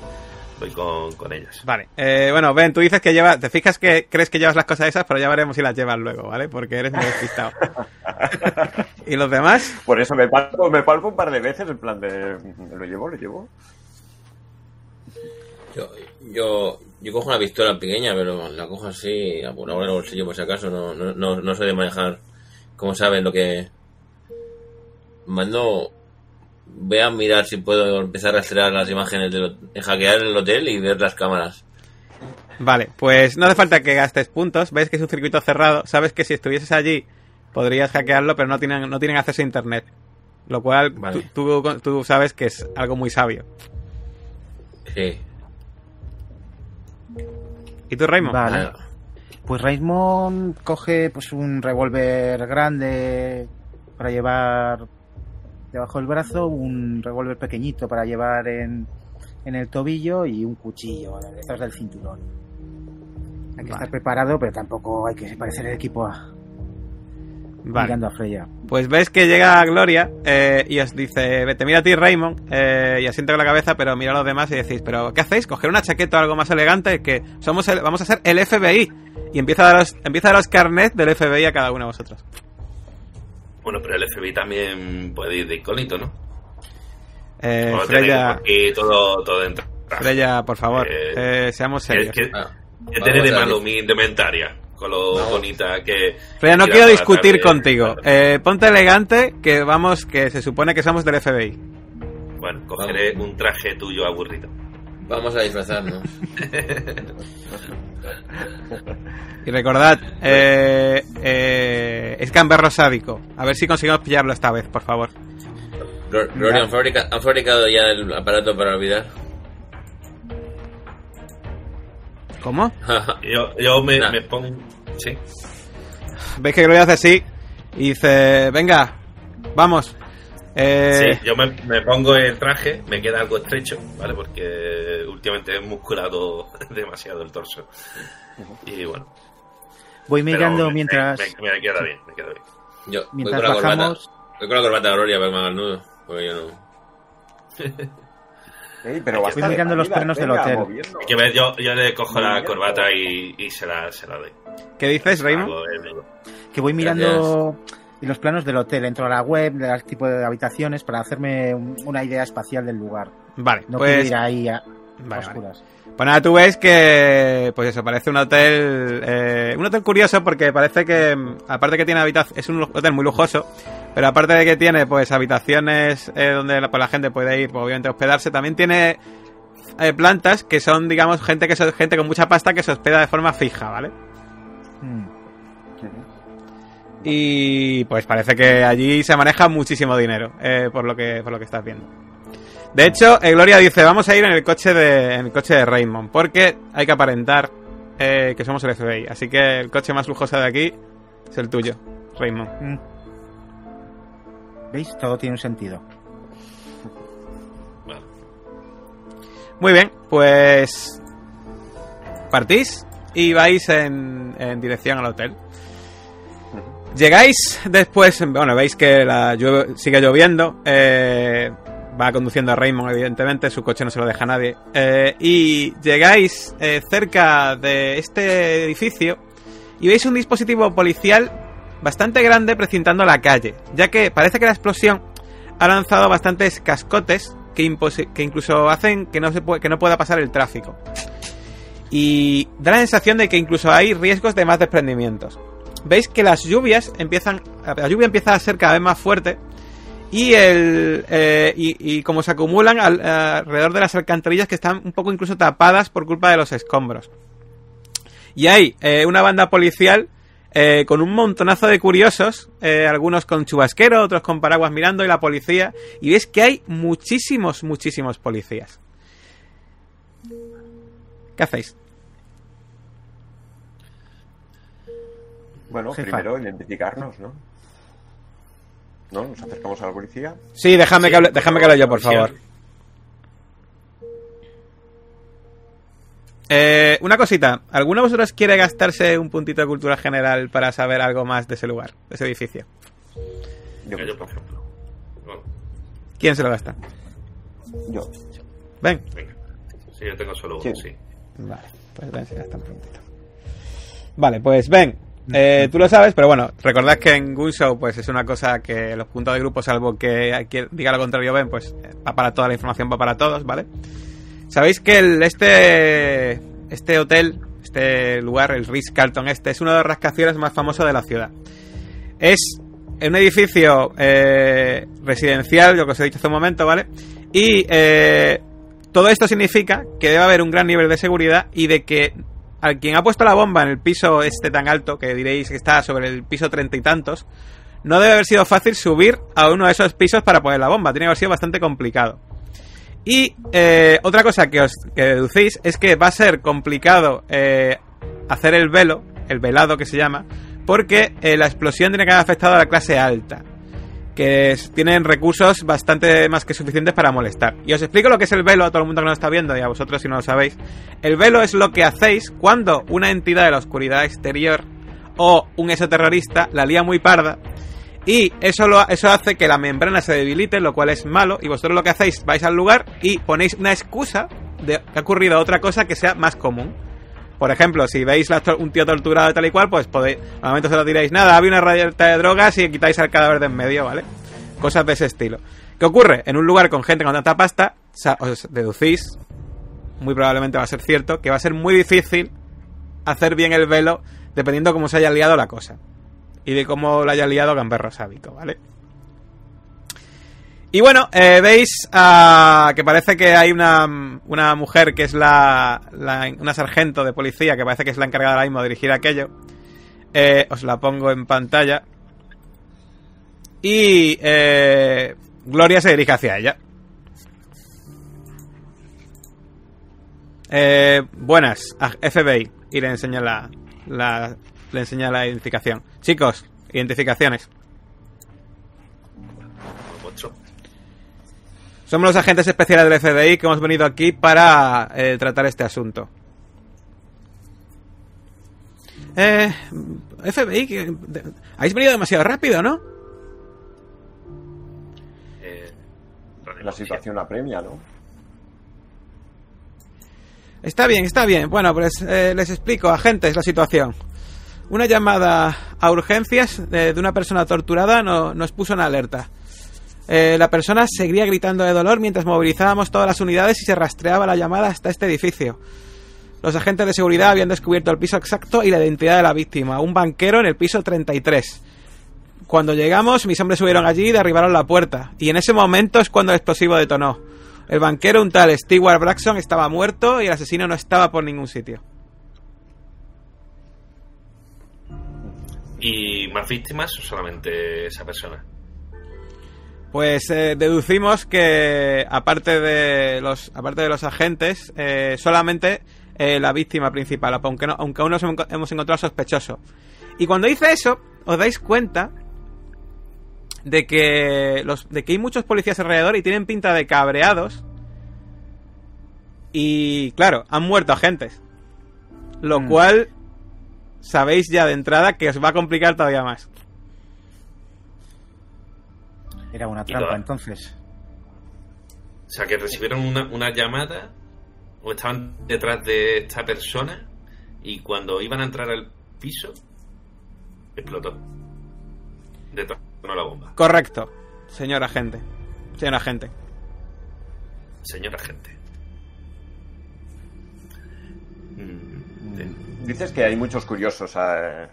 voy con, con ellas. Vale, eh, bueno, Ben, tú dices que llevas, te fijas que crees que llevas las cosas esas, pero ya veremos si las llevas luego, ¿vale? Porque eres muy despistado. *laughs* ¿Y los demás? Por eso me palpo, me palpo un par de veces en plan de... ¿Lo llevo? ¿Lo llevo? Yo, yo, yo cojo una pistola pequeña, pero la cojo así, la pongo en el bolsillo por si acaso. No, no, no, no sé de manejar, como saben, lo que. Mando. Voy a mirar si puedo empezar a rastrear las imágenes, de lo- hackear el hotel y ver las cámaras. Vale, pues no hace falta que gastes puntos, ves que es un circuito cerrado, sabes que si estuvieses allí podrías hackearlo, pero no tienen, no tienen acceso a internet. Lo cual Vale. tú, tú, tú sabes que es algo muy sabio. Sí. ¿Y tú, Raymond? Vale. Pues Raymond coge pues un revólver grande para llevar debajo del brazo, un revólver pequeñito para llevar en, en el tobillo y un cuchillo detrás del cinturón. Hay que Vale. estar preparado, pero tampoco hay que parecer el equipo A, Vale. mirando a Freya. Pues ves que llega Gloria eh, y os dice, "Ve, te mira a ti Raymond eh, y asiente con la cabeza, pero mira a los demás y decís, pero ¿qué hacéis? Coger una chaqueta o algo más elegante que somos el- vamos a ser el FBI y empieza a daros, empieza a daros carnet del FBI a cada uno de vosotros. Bueno, pero el FBI también puede ir de incógnito, ¿no? Eh, Freya, aquí todo, todo dentro. Freya, por favor, Eh, eh, seamos ¿Qué, serios. qué- ah. tiene de malo mi indumentaria? Con lo Vamos. bonita que... Freya, no quiero discutir tarde. contigo. Eh, ponte elegante, que vamos, que se supone que somos del FBI. Bueno, cogeré un traje tuyo aburrido. Vamos a disfrazarnos. *laughs* Y recordad, eh, eh, es gamberro sádico. A ver si conseguimos pillarlo esta vez, por favor. Gloria, ¿han, fabrica- han fabricado ya el aparato para olvidar? ¿Cómo? *laughs* Yo, yo me, Nah. me pongo... Sí. Veis que Gloria hace así y dice, venga, vamos. Eh, Sí, yo me, me pongo el traje, me queda algo estrecho, ¿vale? Porque últimamente he musculado *laughs* demasiado el torso. Y bueno. Voy mirando me- mientras, Me, me queda bien, me queda bien. Yo voy mientras con la corbata. bajamos. Voy con la corbata de Gloria para que me haga el nudo. Porque yo no. *laughs* Ey, pero Voy mirando los frenos del hotel. moviendo. Hay que ver, yo, yo le cojo la corbata y, y se, la, se la doy. ¿Qué dices, Raymond? Que voy mirando los planos del hotel, entro a la web, del tipo de habitaciones para hacerme un- una idea espacial del lugar. Vale, No quiero pues... ir ahí a, Vale, vale. oscuras. Pues nada, tú ves que, pues eso, parece un hotel, eh, un hotel curioso porque parece que, aparte que tiene habitaciones, es un hotel muy lujoso, pero aparte de que tiene, pues, habitaciones eh, donde la, pues, la gente puede ir, pues, obviamente, a hospedarse, también tiene eh, plantas que son, digamos, gente que son gente con mucha pasta que se hospeda de forma fija, ¿vale? Mm. Y pues parece que allí se maneja muchísimo dinero, eh, por, lo que, por lo que estás viendo. De hecho, eh, Gloria dice, vamos a ir en el coche de, en el coche de Raymond, porque hay que aparentar eh, que somos el FBI. Así que el coche más lujoso de aquí es el tuyo, Raymond. Mm. ¿Veis? Todo tiene un sentido. Muy bien, pues partís y vais en, en dirección al hotel. Llegáis después, bueno, veis que la sigue lloviendo. eh, va conduciendo a Raymond, evidentemente, su coche no se lo deja a nadie. eh, y llegáis eh, cerca de este edificio y veis un dispositivo policial bastante grande precintando la calle, ya que parece que la explosión ha lanzado bastantes cascotes que, incluso hacen que no, se que no pueda pasar el tráfico. Y da la sensación de que incluso hay riesgos de más desprendimientos. Veis que las lluvias empiezan. La lluvia empieza a ser cada vez más fuerte. Y el. eh, y, y como se acumulan al- alrededor de las alcantarillas que están un poco incluso tapadas por culpa de los escombros. Y hay eh, una banda policial eh, con un montonazo de curiosos, algunos con chubasquero, otros con paraguas mirando, y la policía. Y ves que hay muchísimos, muchísimos policías. ¿Qué hacéis? Bueno, Jefa. primero identificarnos, ¿no? ¿No? Nos acercamos a la policía. Sí, déjame Sí, que hable, déjame que hable yo, por favor. Eh, una cosita, ¿alguno de vosotros quiere gastarse un puntito de cultura general para saber algo más de ese lugar, de ese edificio? Yo, Yo, por ejemplo. Bueno, ¿Quién se lo gasta? yo. Ven. venga. Sí, yo tengo solo uno, ¿Quién? sí. Vale, pues ven, se gasta un puntito. Vale, pues ven. Eh, tú lo sabes, pero bueno, recordad que en Gunshow pues es una cosa que los puntos de grupo, salvo que quien diga lo contrario, ven, pues va para toda la información, va para todos, ¿vale? Sabéis que este, este hotel, este lugar, el Ritz Carlton este, es uno de los rascacielos más famosos de la ciudad. Es un edificio eh, residencial, lo que os he dicho hace un momento, ¿vale? Y eh, todo esto significa que debe haber un gran nivel de seguridad y de que al quien ha puesto la bomba en el piso este tan alto, que diréis que está sobre el piso treinta y tantos, no debe haber sido fácil subir a uno de esos pisos para poner la bomba. Tiene que haber sido bastante complicado. Y eh, otra cosa que os deducís es que va a ser complicado eh, hacer el velo, el velado que se llama, porque eh, la explosión tiene que haber afectado a la clase alta, que tienen recursos bastante más que suficientes para molestar. Y os explico lo que es el velo a todo el mundo que nos está viendo y a vosotros si no lo sabéis. El velo es lo que hacéis cuando una entidad de la oscuridad exterior o un exoterrorista la lía muy parda y eso, lo, eso hace que la membrana se debilite, lo cual es malo. Y vosotros lo que hacéis, vais al lugar y ponéis una excusa de que ha ocurrido otra cosa que sea más común. Por ejemplo, si veis la- un tío torturado y tal y cual, pues podéis, al momento se lo diréis, nada, había una rayeta de drogas y quitáis al cadáver de en medio, ¿vale? Cosas de ese estilo. ¿Qué ocurre? En un lugar con gente con tanta pasta, os deducís, muy probablemente va a ser cierto, que va a ser muy difícil hacer bien el velo dependiendo cómo se haya liado la cosa y de cómo lo haya liado Gamberro Sábico, ¿vale? Y bueno, eh, veis ah, que parece que hay una, una mujer que es la, una sargento de policía que parece que es la encargada ahora mismo de dirigir aquello. Eh, os la pongo en pantalla. Y eh, Gloria se dirige hacia ella. Eh, buenas, a FBI. Y le enseña la, la, le enseña la identificación. Chicos, identificaciones. Somos los agentes especiales del FBI que hemos venido aquí para eh, tratar este asunto. Eh, FBI, que, de- habéis venido demasiado rápido, ¿no? Eh, La situación apremia, ¿no? Está bien, está bien. Bueno, pues eh, les explico, agentes, la situación. Una llamada a urgencias de, de una persona torturada no- nos puso en alerta. Eh, la persona seguía gritando de dolor mientras movilizábamos todas las unidades y se rastreaba la llamada hasta este edificio. Los agentes de seguridad habían descubierto el piso exacto y la identidad de la víctima, un banquero en el piso 33. Cuando llegamos, mis hombres subieron allí y derribaron la puerta, y en ese momento es cuando el explosivo detonó. El banquero, un tal Stewart Braxton, estaba muerto y el asesino no estaba por ningún sitio. ¿Y más víctimas o solamente esa persona? Pues eh, deducimos que aparte de los aparte de los agentes, eh, solamente eh, la víctima principal, aunque, no, aunque aún nos hemos encontrado sospechoso. Y cuando dice eso, os dais cuenta de que los de que hay muchos policías alrededor y tienen pinta de cabreados. Y claro, han muerto agentes. Lo Mm. cual sabéis ya de entrada que os va a complicar todavía más. Era una trampa, toda- entonces. O sea, que recibieron una, una llamada o estaban detrás de esta persona y cuando iban a entrar al piso, explotó. Detonó la bomba. Correcto, señor agente. Señor agente. Señora gente. Mm. Dices que hay muchos curiosos. eh,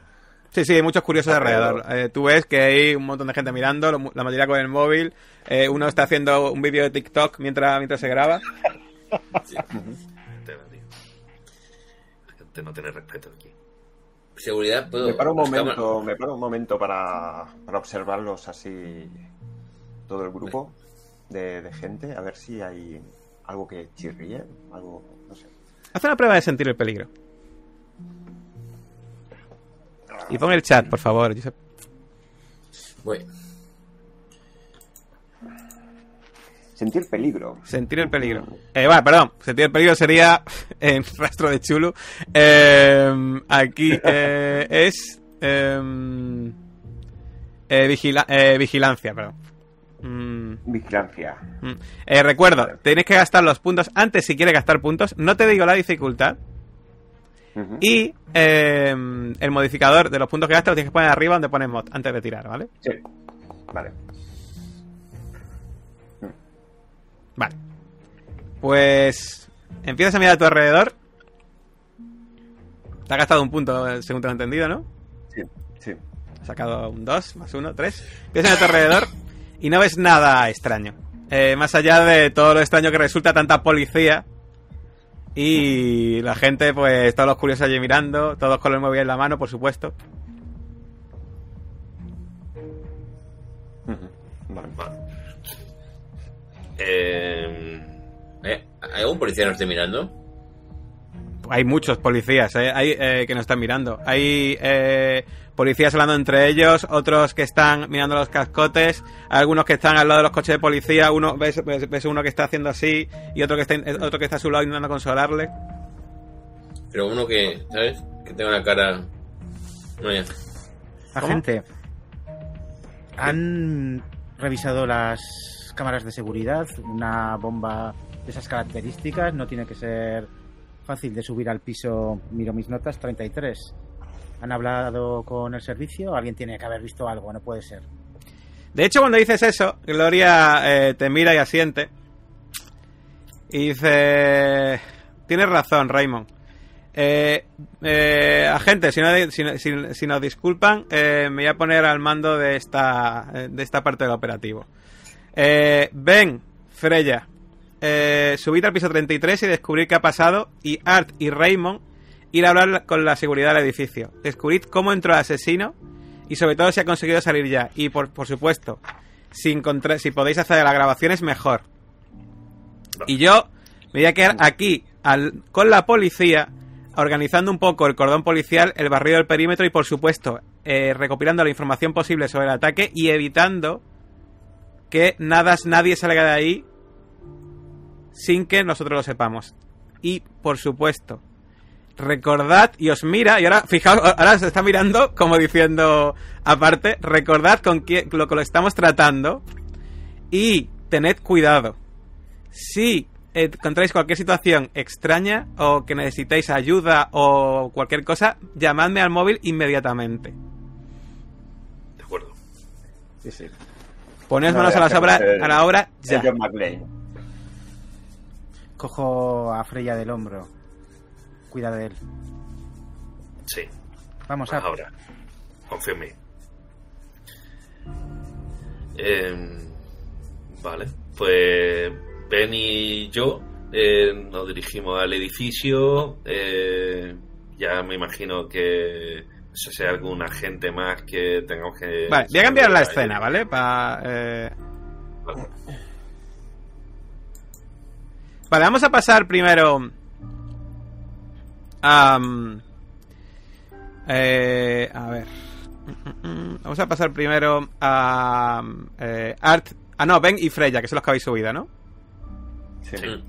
Sí, sí, hay muchos curiosos Alrededor. alrededor. Eh, tú ves que hay un montón de gente mirando, lo- la mayoría con el móvil. Eh, uno está haciendo un vídeo de TikTok mientras, mientras se graba. La gente no tiene respeto aquí. Seguridad, puedo. Me paro un momento, me paro un momento para, para observarlos así todo el grupo de, de gente, a ver si hay algo que chirríe, algo, no sé. Haz una prueba de sentir el peligro. Y pon el chat, por favor. Josep. Voy. Sentir peligro. Sentir el peligro. Eh, bueno, perdón. Sentir el peligro sería *laughs* en rastro de Chulu. Eh, aquí eh, es eh, eh, vigila- eh, vigilancia, perdón. Mm, Vigilancia. mm. Eh, recuerdo, tenéis que gastar los puntos antes si quieres gastar puntos. No te digo la dificultad. Y eh, el modificador de los puntos que gastas lo tienes que poner arriba donde pones mod antes de tirar, ¿vale? Sí. Vale. Vale. Pues empiezas a mirar a tu alrededor. Te ha gastado un punto, según tengo entendido, ¿no? Sí, sí. Has sacado un 2, más 1, 3. Empiezas a mirar a tu alrededor y no ves nada extraño. Eh, más allá de todo lo extraño que resulta tanta policía y la gente, pues todos los curiosos allí mirando, todos con el móvil en la mano, por supuesto. Vale. Vale. Eh, ¿Eh? ¿Hay algún policía que nos esté mirando? Hay muchos policías eh, hay, eh, que nos están mirando. Hay eh, policías hablando entre ellos, otros que están mirando los cascotes, algunos que están al lado de los coches de policía. Uno ves, ves- ves uno que está haciendo así y otro que está otro que está a su lado intentando consolarle. Pero uno que, ¿sabes? Que tenga una cara. No, ya. Agente, ¿han revisado las cámaras de seguridad? Una bomba de esas características no tiene que ser fácil de subir al piso, miro mis notas, 33. ¿Han hablado con el servicio? ¿Alguien tiene que haber visto algo? No puede ser. De hecho, cuando dices eso, Gloria eh, te mira y asiente. Y dice... Tienes razón, Raymond. Eh, eh, agente, si, no, si, si- si nos disculpan, eh, me voy a poner al mando de esta, eh, de esta parte del operativo. Ben, Freya, subid al piso 33 y descubrir qué ha pasado. Y Art y Raymond ir a hablar con la seguridad del edificio. Descubrid cómo entró el asesino y sobre todo si ha conseguido salir ya. Y por, por supuesto, si, podéis hacer las grabaciones, mejor. Y yo me voy a quedar aquí con la policía, organizando un poco el cordón policial, el barrido del perímetro y, por supuesto, eh, recopilando la información posible sobre el ataque y evitando que nada, nadie salga de ahí sin que nosotros lo sepamos. Y, por supuesto, recordad y os mira, y ahora, fijaos, ahora se está mirando como diciendo, aparte, recordad con quién, lo que lo estamos tratando y tened cuidado. Si encontráis cualquier situación extraña o que necesitéis ayuda o cualquier cosa, llamadme al móvil inmediatamente. de acuerdo. Sí, sí. Poneos No, manos a la, obra, el- a la obra ya. John. Cojo a Freya del hombro. Cuida de él. Sí, Vamos a... ahora. Confío en mí. Eh, vale, pues Ben y yo eh, nos dirigimos al edificio. eh, ya me imagino que sé si hay algún agente más que tengamos que... Vale, voy a cambiar la escena, ¿vale? Pa, eh, Vale. Vale, vamos a pasar primero a... eh, a ver. Vamos a pasar primero a... eh, Art... Ah, no, Ben y Freya, que son los que habéis subido, ¿no? Sí. Sí.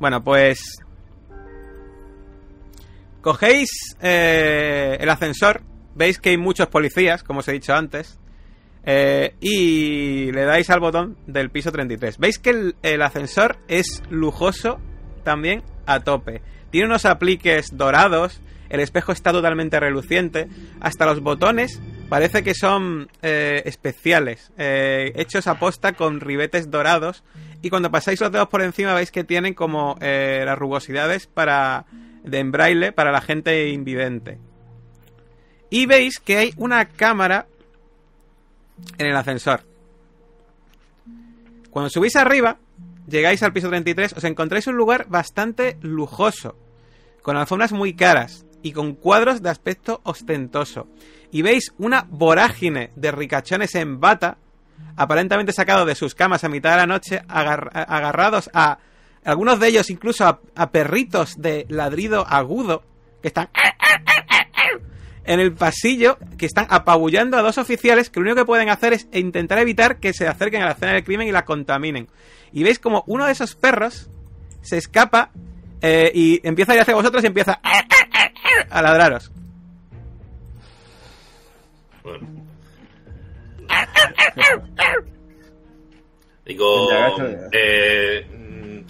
Bueno, pues... Cogéis eh, el ascensor, veis que hay muchos policías, como os he dicho antes, eh, y le dais al botón del piso 33. Veis que el, el ascensor es lujoso también a tope. Tiene unos apliques dorados, el espejo está totalmente reluciente, hasta los botones parece que son eh, especiales, eh, hechos a posta con ribetes dorados, y cuando pasáis los dedos por encima veis que tienen como eh, las rugosidades para de en braille para la gente invidente. Y veis que hay una cámara en el ascensor. Cuando subís arriba, llegáis al piso 33, os encontráis un lugar bastante lujoso, con alfombras muy caras y con cuadros de aspecto ostentoso. Y veis una vorágine de ricachones en bata, aparentemente sacados de sus camas a mitad de la noche, agar- agarrados a algunos de ellos incluso a, a perritos de ladrido agudo que están en el pasillo que están apabullando a dos oficiales que lo único que pueden hacer es intentar evitar que se acerquen a la escena del crimen y la contaminen. Y veis como uno de esos perros se escapa eh, y empieza a ir hacia vosotros y empieza a ladraros. Bueno. Digo, eh, mm,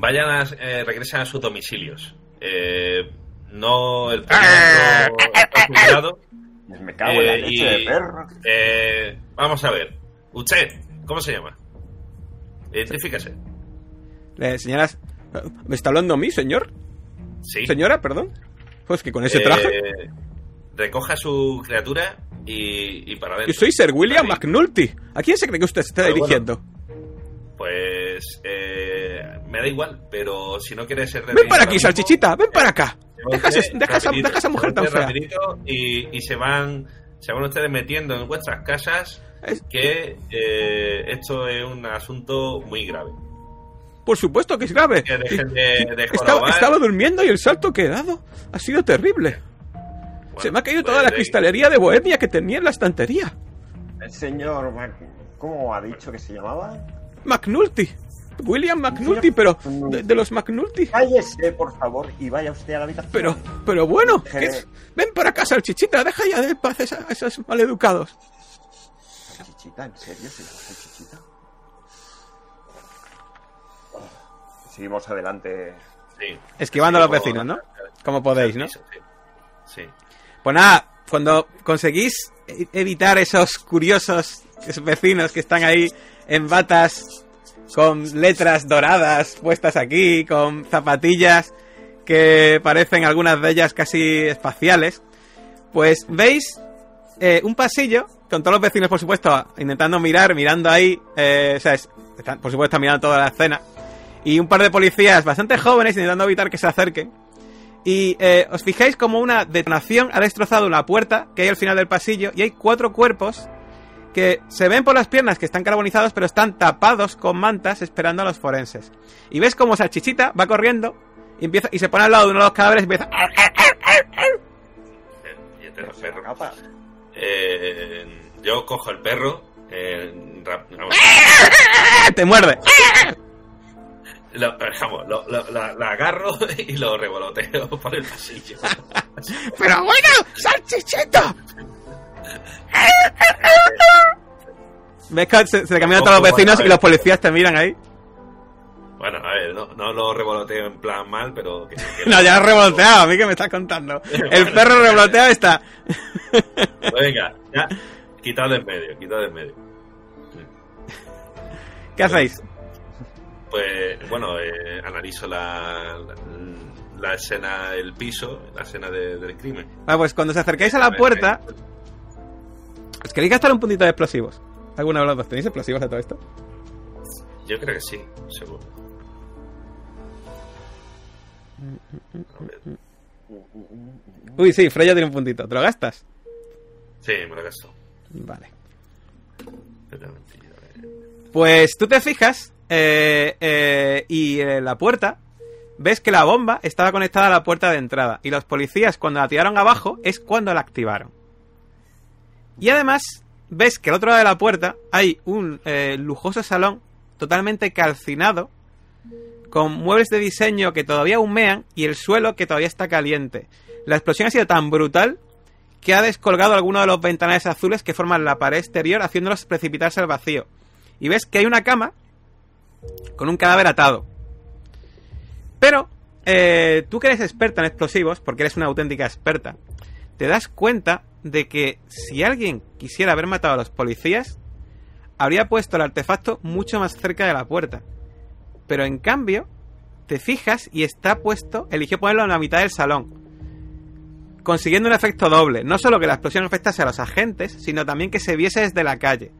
vayan a, eh, regresen a sus domicilios. Eh, no el cuidado. Pues me cago en la Eh, leche y- de perro. Eh, vamos a ver. Usted, ¿cómo se llama? Identifíquese. Le señalas, ¿me está hablando a mí, señor? Sí. Señora, perdón. Pues que con ese Eh, traje... recoja su criatura y, y para adentro. Yo soy Sir William. McNulty. ¿A quién se cree que usted se está Pero bueno. dirigiendo? Pues eh, me da igual, pero si no quieres ser Ven para aquí, mismo, salchichita, ven para acá. Deja, esa, mujer tan fea. Y, y se van se van ustedes metiendo en vuestras casas que eh, esto es un asunto muy grave. Por supuesto que es grave. Que dejen de, de Estaba, estaba durmiendo y el salto que he dado ha sido terrible. Bueno, Se me ha caído pues, toda la de- cristalería de Bohemia que tenía en la estantería. El señor, Mac- ¿cómo ha dicho que se llamaba? McNulty. William McNulty, pero de, de los McNulty. Cállese, por favor, y vaya usted a la habitación. Pero, pero bueno, Deje- ¿qué es? ven para casa, salchichita, deja ya de paz a esos maleducados. Salchichita, ¿en serio se llama salchichita? Seguimos adelante. Sí. Esquivando a los vecinos, ¿no? Como podéis, ¿no? Sí. Sí. Pues nada, cuando conseguís e- evitar esos curiosos vecinos que están ahí en batas con letras doradas puestas aquí, con zapatillas que parecen algunas de ellas casi espaciales, pues veis eh, un pasillo con todos los vecinos, por supuesto, intentando mirar, mirando ahí, eh, o sea, es- están, por supuesto, mirando toda la escena, y un par de policías bastante jóvenes intentando evitar que se acerquen. Y eh, os fijáis como una detonación ha destrozado una puerta que hay al final del pasillo y hay cuatro cuerpos que se ven por las piernas que están carbonizados pero están tapados con mantas esperando a los forenses. Y ves como Salchichita va corriendo y, empieza, y se pone al lado de uno de los cadáveres y empieza... Y este escapa. Eh, yo cojo el perro. eh, rap- vamos, *laughs* ¡Te muerde! lo, vamos, lo, lo- la, la agarro *laughs* y lo revoloteo por el pasillo. *laughs* ¡Pero bueno! ¡Salchichita! ¿Ves que se, se le caminan todos los vecinos y los policías te miran ahí? Bueno, a ver, no, no lo revoloteo en plan mal, pero... Que, que- No, ya has revoloteado, a mí que me estás contando. El perro revoloteado está... Pues venga, ya, quitad de en medio, quitad de en medio. ¿Qué hacéis? Pues, bueno, eh, analizo la, la, la escena del piso, la escena de- del crimen. Vale, pues cuando os acercáis a la puerta, ¿os queréis gastar un puntito de explosivos? ¿Alguno de los dos tenéis explosivos de todo esto? Yo creo que sí, seguro. A Uy, sí, Freya tiene un puntito. ¿Te lo gastas? Sí, me lo gasto. Vale. Pues tú te fijas eh, eh, y en la puerta ves que la bomba estaba conectada a la puerta de entrada y los policías cuando la tiraron abajo es cuando la activaron. Y además ves que al otro lado de la puerta hay un eh, lujoso salón totalmente calcinado con muebles de diseño que todavía humean y el suelo que todavía está caliente. La explosión ha sido tan brutal que ha descolgado algunos de los ventanales azules que forman la pared exterior haciéndolos precipitarse al vacío. Y ves que hay una cama con un cadáver atado. Pero eh, tú que eres experta en explosivos, porque eres una auténtica experta, te das cuenta de que si alguien quisiera haber matado a los policías, habría puesto el artefacto mucho más cerca de la puerta. Pero en cambio, te fijas y está puesto, eligió ponerlo en la mitad del salón, consiguiendo un efecto doble. No solo que la explosión afectase a los agentes, sino también que se viese desde la calle.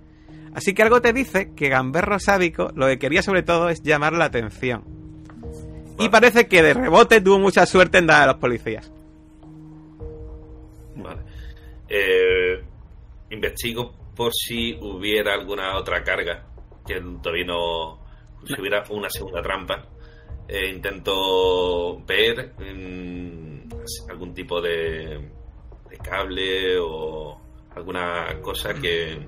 Así que algo te dice que Gamberro Sádico lo que quería sobre todo es llamar la atención. Y parece que de rebote tuvo mucha suerte en dar a los policías. Vale. Eh, investigo por si hubiera alguna otra carga que todavía no. Si hubiera una segunda trampa. Eh, intento ver mm, algún tipo de, de cable o alguna cosa que,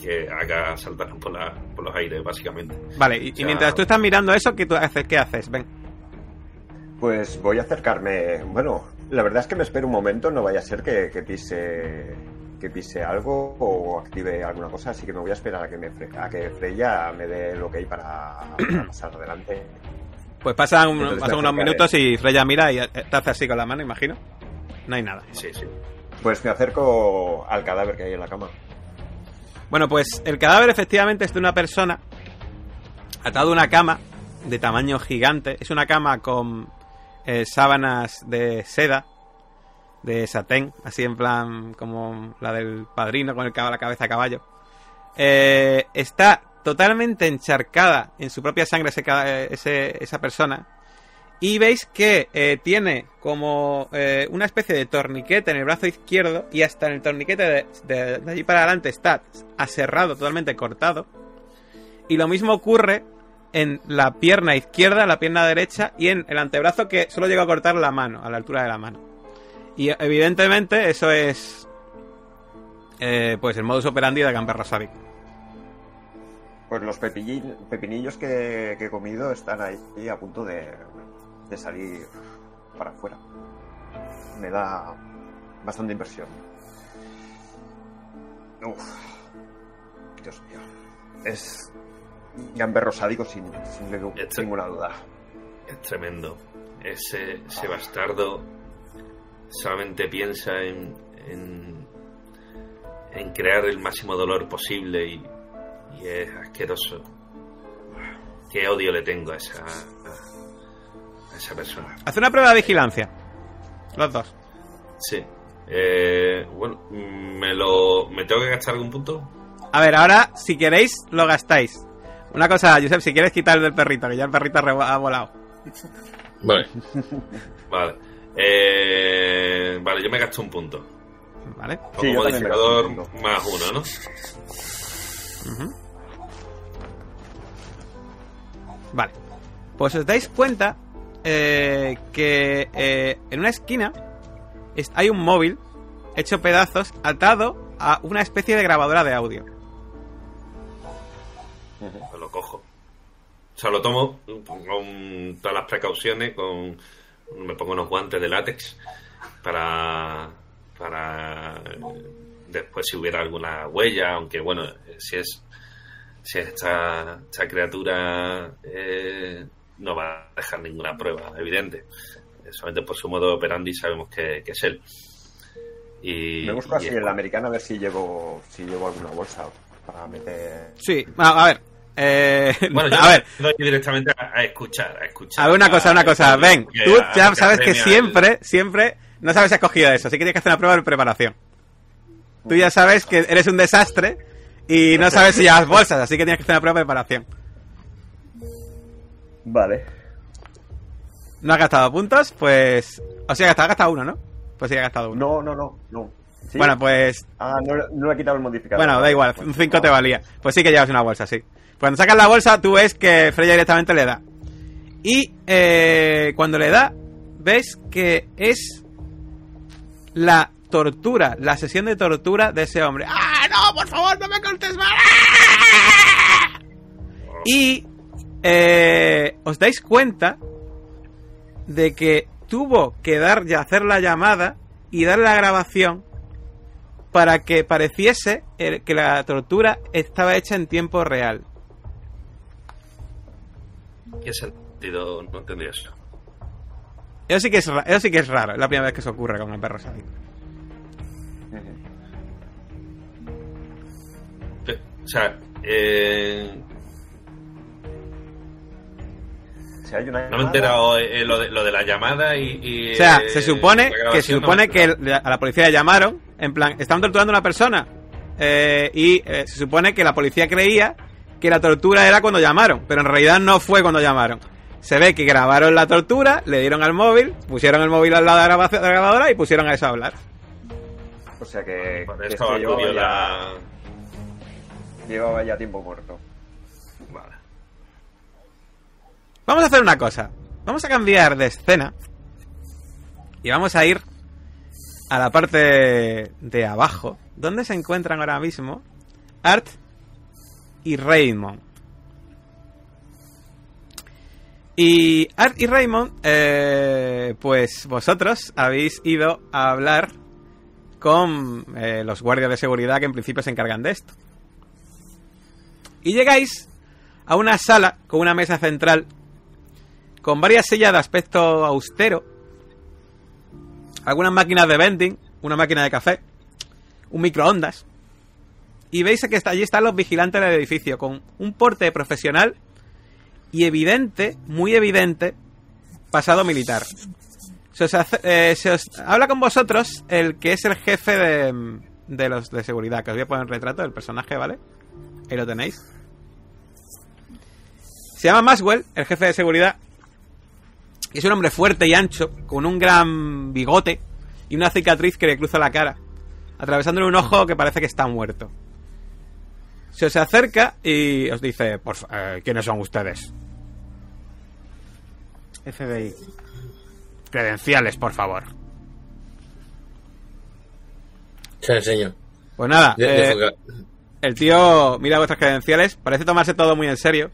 que haga saltar por, la, por los aires, básicamente. Vale, y, y O sea, mientras tú estás mirando eso, ¿qué, tú haces? ¿qué haces? Ven. Pues voy a acercarme. Bueno, la verdad es que me espero un momento, no vaya a ser que, que pise que pise algo o active alguna cosa, así que me voy a esperar a que me a que Freya me dé lo que hay para, para pasar adelante. Pues pasan, Entonces unos minutos y Freya mira y te hace así con la mano, imagino. No hay nada. Sí, sí. Pues me acerco al cadáver que hay en la cama. Bueno, pues el cadáver efectivamente es de una persona atado a una cama de tamaño gigante. Es una cama con eh, sábanas de seda, de satén, así en plan como la del padrino con el la cabeza a caballo. Eh, está totalmente encharcada en su propia sangre eh, esa persona. Y veis que eh, tiene como eh, una especie de torniquete en el brazo izquierdo y hasta en el torniquete de, allí para adelante está aserrado, totalmente cortado. Y lo mismo ocurre en la pierna izquierda, la pierna derecha y en el antebrazo que solo llega a cortar la mano, a la altura de la mano. Y evidentemente eso es pues el modus operandi de Gamberro Sádico. Pues los pepinillos que, que he comido están ahí a punto de, de salir para afuera. Me da bastante impresión. Uf. Dios mío. Es gamberro sádico sin, sin ninguna duda. Es tremendo. Ese, ese bastardo solamente piensa en, en, en crear el máximo dolor posible y, y es asqueroso. Qué odio le tengo a esa, a esa persona. Haz una prueba de vigilancia. Los dos. Sí. Eh, bueno, ¿me, lo, ¿me tengo que gastar algún punto? A ver, ahora, si queréis, lo gastáis. Una cosa, Josep, si quieres quitar el del perrito, que ya el perrito ha volado. Vale. *laughs* Vale. Eh, vale, yo me gasto un punto. ¿Vale? Sí, me gasto modificador un punto. más uno, ¿no? Ujú. Vale. Pues os dais cuenta eh, que eh, en una esquina es- hay un móvil hecho pedazos atado a una especie de grabadora de audio. Lo cojo. O sea, lo tomo con todas las precauciones, con me pongo unos guantes de látex para para eh, después si hubiera alguna huella, aunque bueno, si es si esta, esta criatura eh, no va a dejar ninguna prueba evidente. Eh, Solamente por su modo operandi sabemos que, que es él. Y, Me busco y así es- en la americana a ver si llevo, si llevo alguna bolsa para meter. Sí, a, a ver. eh, *laughs* Bueno, yo a ver, doy directamente a, a escuchar, a escuchar. a ver una cosa, una cosa. Ven, tú ya sabes que siempre, siempre no sabes si has cogido eso, así que tienes que hacer una prueba de preparación. Tú ya sabes que eres un desastre y no sabes si llevas bolsas, así que tienes que hacer una prueba de preparación. Vale. No has gastado puntos, pues. O sea, has gastado uno, ¿no? Pues sí, has gastado uno. No, no, no, no. ¿Sí? Bueno, pues. Ah, no, no le he quitado el modificador. Bueno, da igual, un 5 te valía. Pues sí que llevas una bolsa, sí. Cuando sacas la bolsa, tú ves que Freya directamente le da. Y eh, cuando le da, ves que es la tortura, la sesión de tortura de ese hombre. ¡Ah, no! ¡Por favor, no me cortes más! ¡Ah! *laughs* Y eh, os dais cuenta de que tuvo que dar y hacer la llamada y dar la grabación para que pareciese que la tortura estaba hecha en tiempo real. ¿Qué sentido no entendí eso? Eso sí que es, ra- eso sí que es raro, es la primera vez que se ocurre con el perro sádico. O sea, eh, Si hay una no me he enterado eh, lo, de, lo de la llamada y. y, O sea, eh, se supone que se no supone que el- a la policía le llamaron, en plan, estaban torturando a una persona. eh, y eh, se supone que la policía creía que la tortura era cuando llamaron, pero en realidad no fue cuando llamaron. Se ve que grabaron la tortura, le dieron al móvil, pusieron el móvil al lado de la graba- de la grabadora y pusieron a eso a hablar. O sea que, Por que eso esto llevaba acudió ya, la. Llevaba ya tiempo muerto. Vale. Vamos a hacer una cosa. Vamos a cambiar de escena. Y vamos a ir a la parte de abajo. Donde se encuentran ahora mismo Art y Raymond. Y Art y Raymond, eh, pues vosotros habéis ido a hablar con eh, los guardias de seguridad que en principio se encargan de esto. Y llegáis a una sala con una mesa central con varias sillas de aspecto austero, algunas máquinas de vending, una máquina de café, un microondas. Y veis que allí están los vigilantes del edificio con un porte profesional y evidente, muy evidente, pasado militar. Se os, hace- eh, se os habla con vosotros el que es el jefe de, de los de seguridad, que os voy a poner el retrato del personaje, ¿vale? Ahí lo tenéis. Se llama Maswell, el jefe de seguridad. Y es un hombre fuerte y ancho, con un gran bigote y una cicatriz que le cruza la cara, atravesándole un ojo que parece que está muerto. Se os acerca y os dice, por fa- eh, ¿quiénes son ustedes? FBI. Credenciales, por favor. Se enseño. Pues nada, eh, el tío mira vuestras credenciales, parece tomarse todo muy en serio.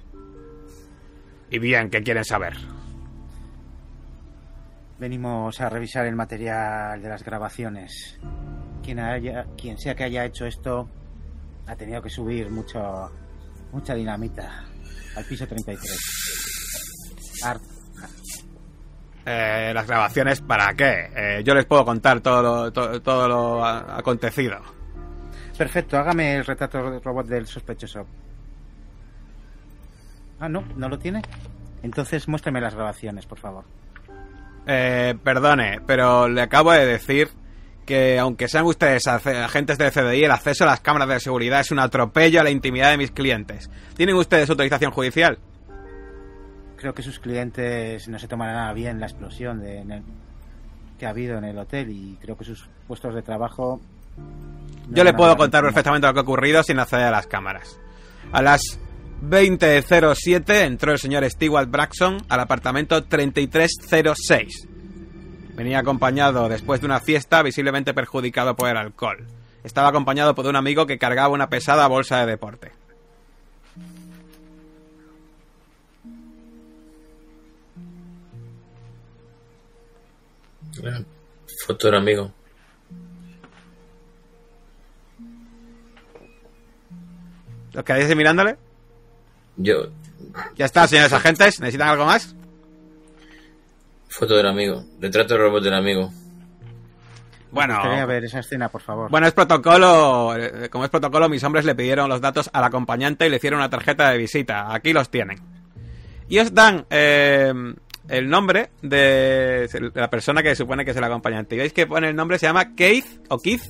Y bien, ¿qué quieren saber? Venimos a revisar el material de las grabaciones. Quien, haya, quien sea que haya hecho esto ha tenido que subir mucho, mucha dinamita al piso 33. Art, Eh, las grabaciones, ¿para qué? Eh, yo les puedo contar todo lo, to- todo lo acontecido. Perfecto, hágame el retrato de robot del sospechoso. Ah, no, ¿no lo tiene? Entonces muéstrame las grabaciones, por favor. Eh, perdone, pero le acabo de decir que aunque sean ustedes agentes del CDI, el acceso a las cámaras de seguridad es un atropello a la intimidad de mis clientes. ¿Tienen ustedes autorización judicial? Creo que sus clientes no se tomarán nada bien la explosión de, en el- que ha habido en el hotel y creo que sus puestos de trabajo... no Yo le puedo contar perfectamente lo que ha ocurrido sin acceder a las cámaras. A las 20.07 entró el señor Stewart Braxton al apartamento 3306. Venía acompañado después de una fiesta visiblemente perjudicado por el alcohol. Estaba acompañado por un amigo que cargaba una pesada bolsa de deporte. Foto del amigo. ¿Os quedáis mirándole? Yo. Ya está, señores agentes. ¿Necesitan algo más? Foto del amigo. Retrato del robot del amigo. Bueno, Quería ver esa escena, por favor. Bueno, es protocolo. eh, Como es protocolo, mis hombres le pidieron los datos al acompañante y le hicieron una tarjeta de visita. Aquí los tienen. Y os dan eh, el nombre de la persona que supone que es el acompañante. Y veis que pone el nombre, se llama Keith o Keith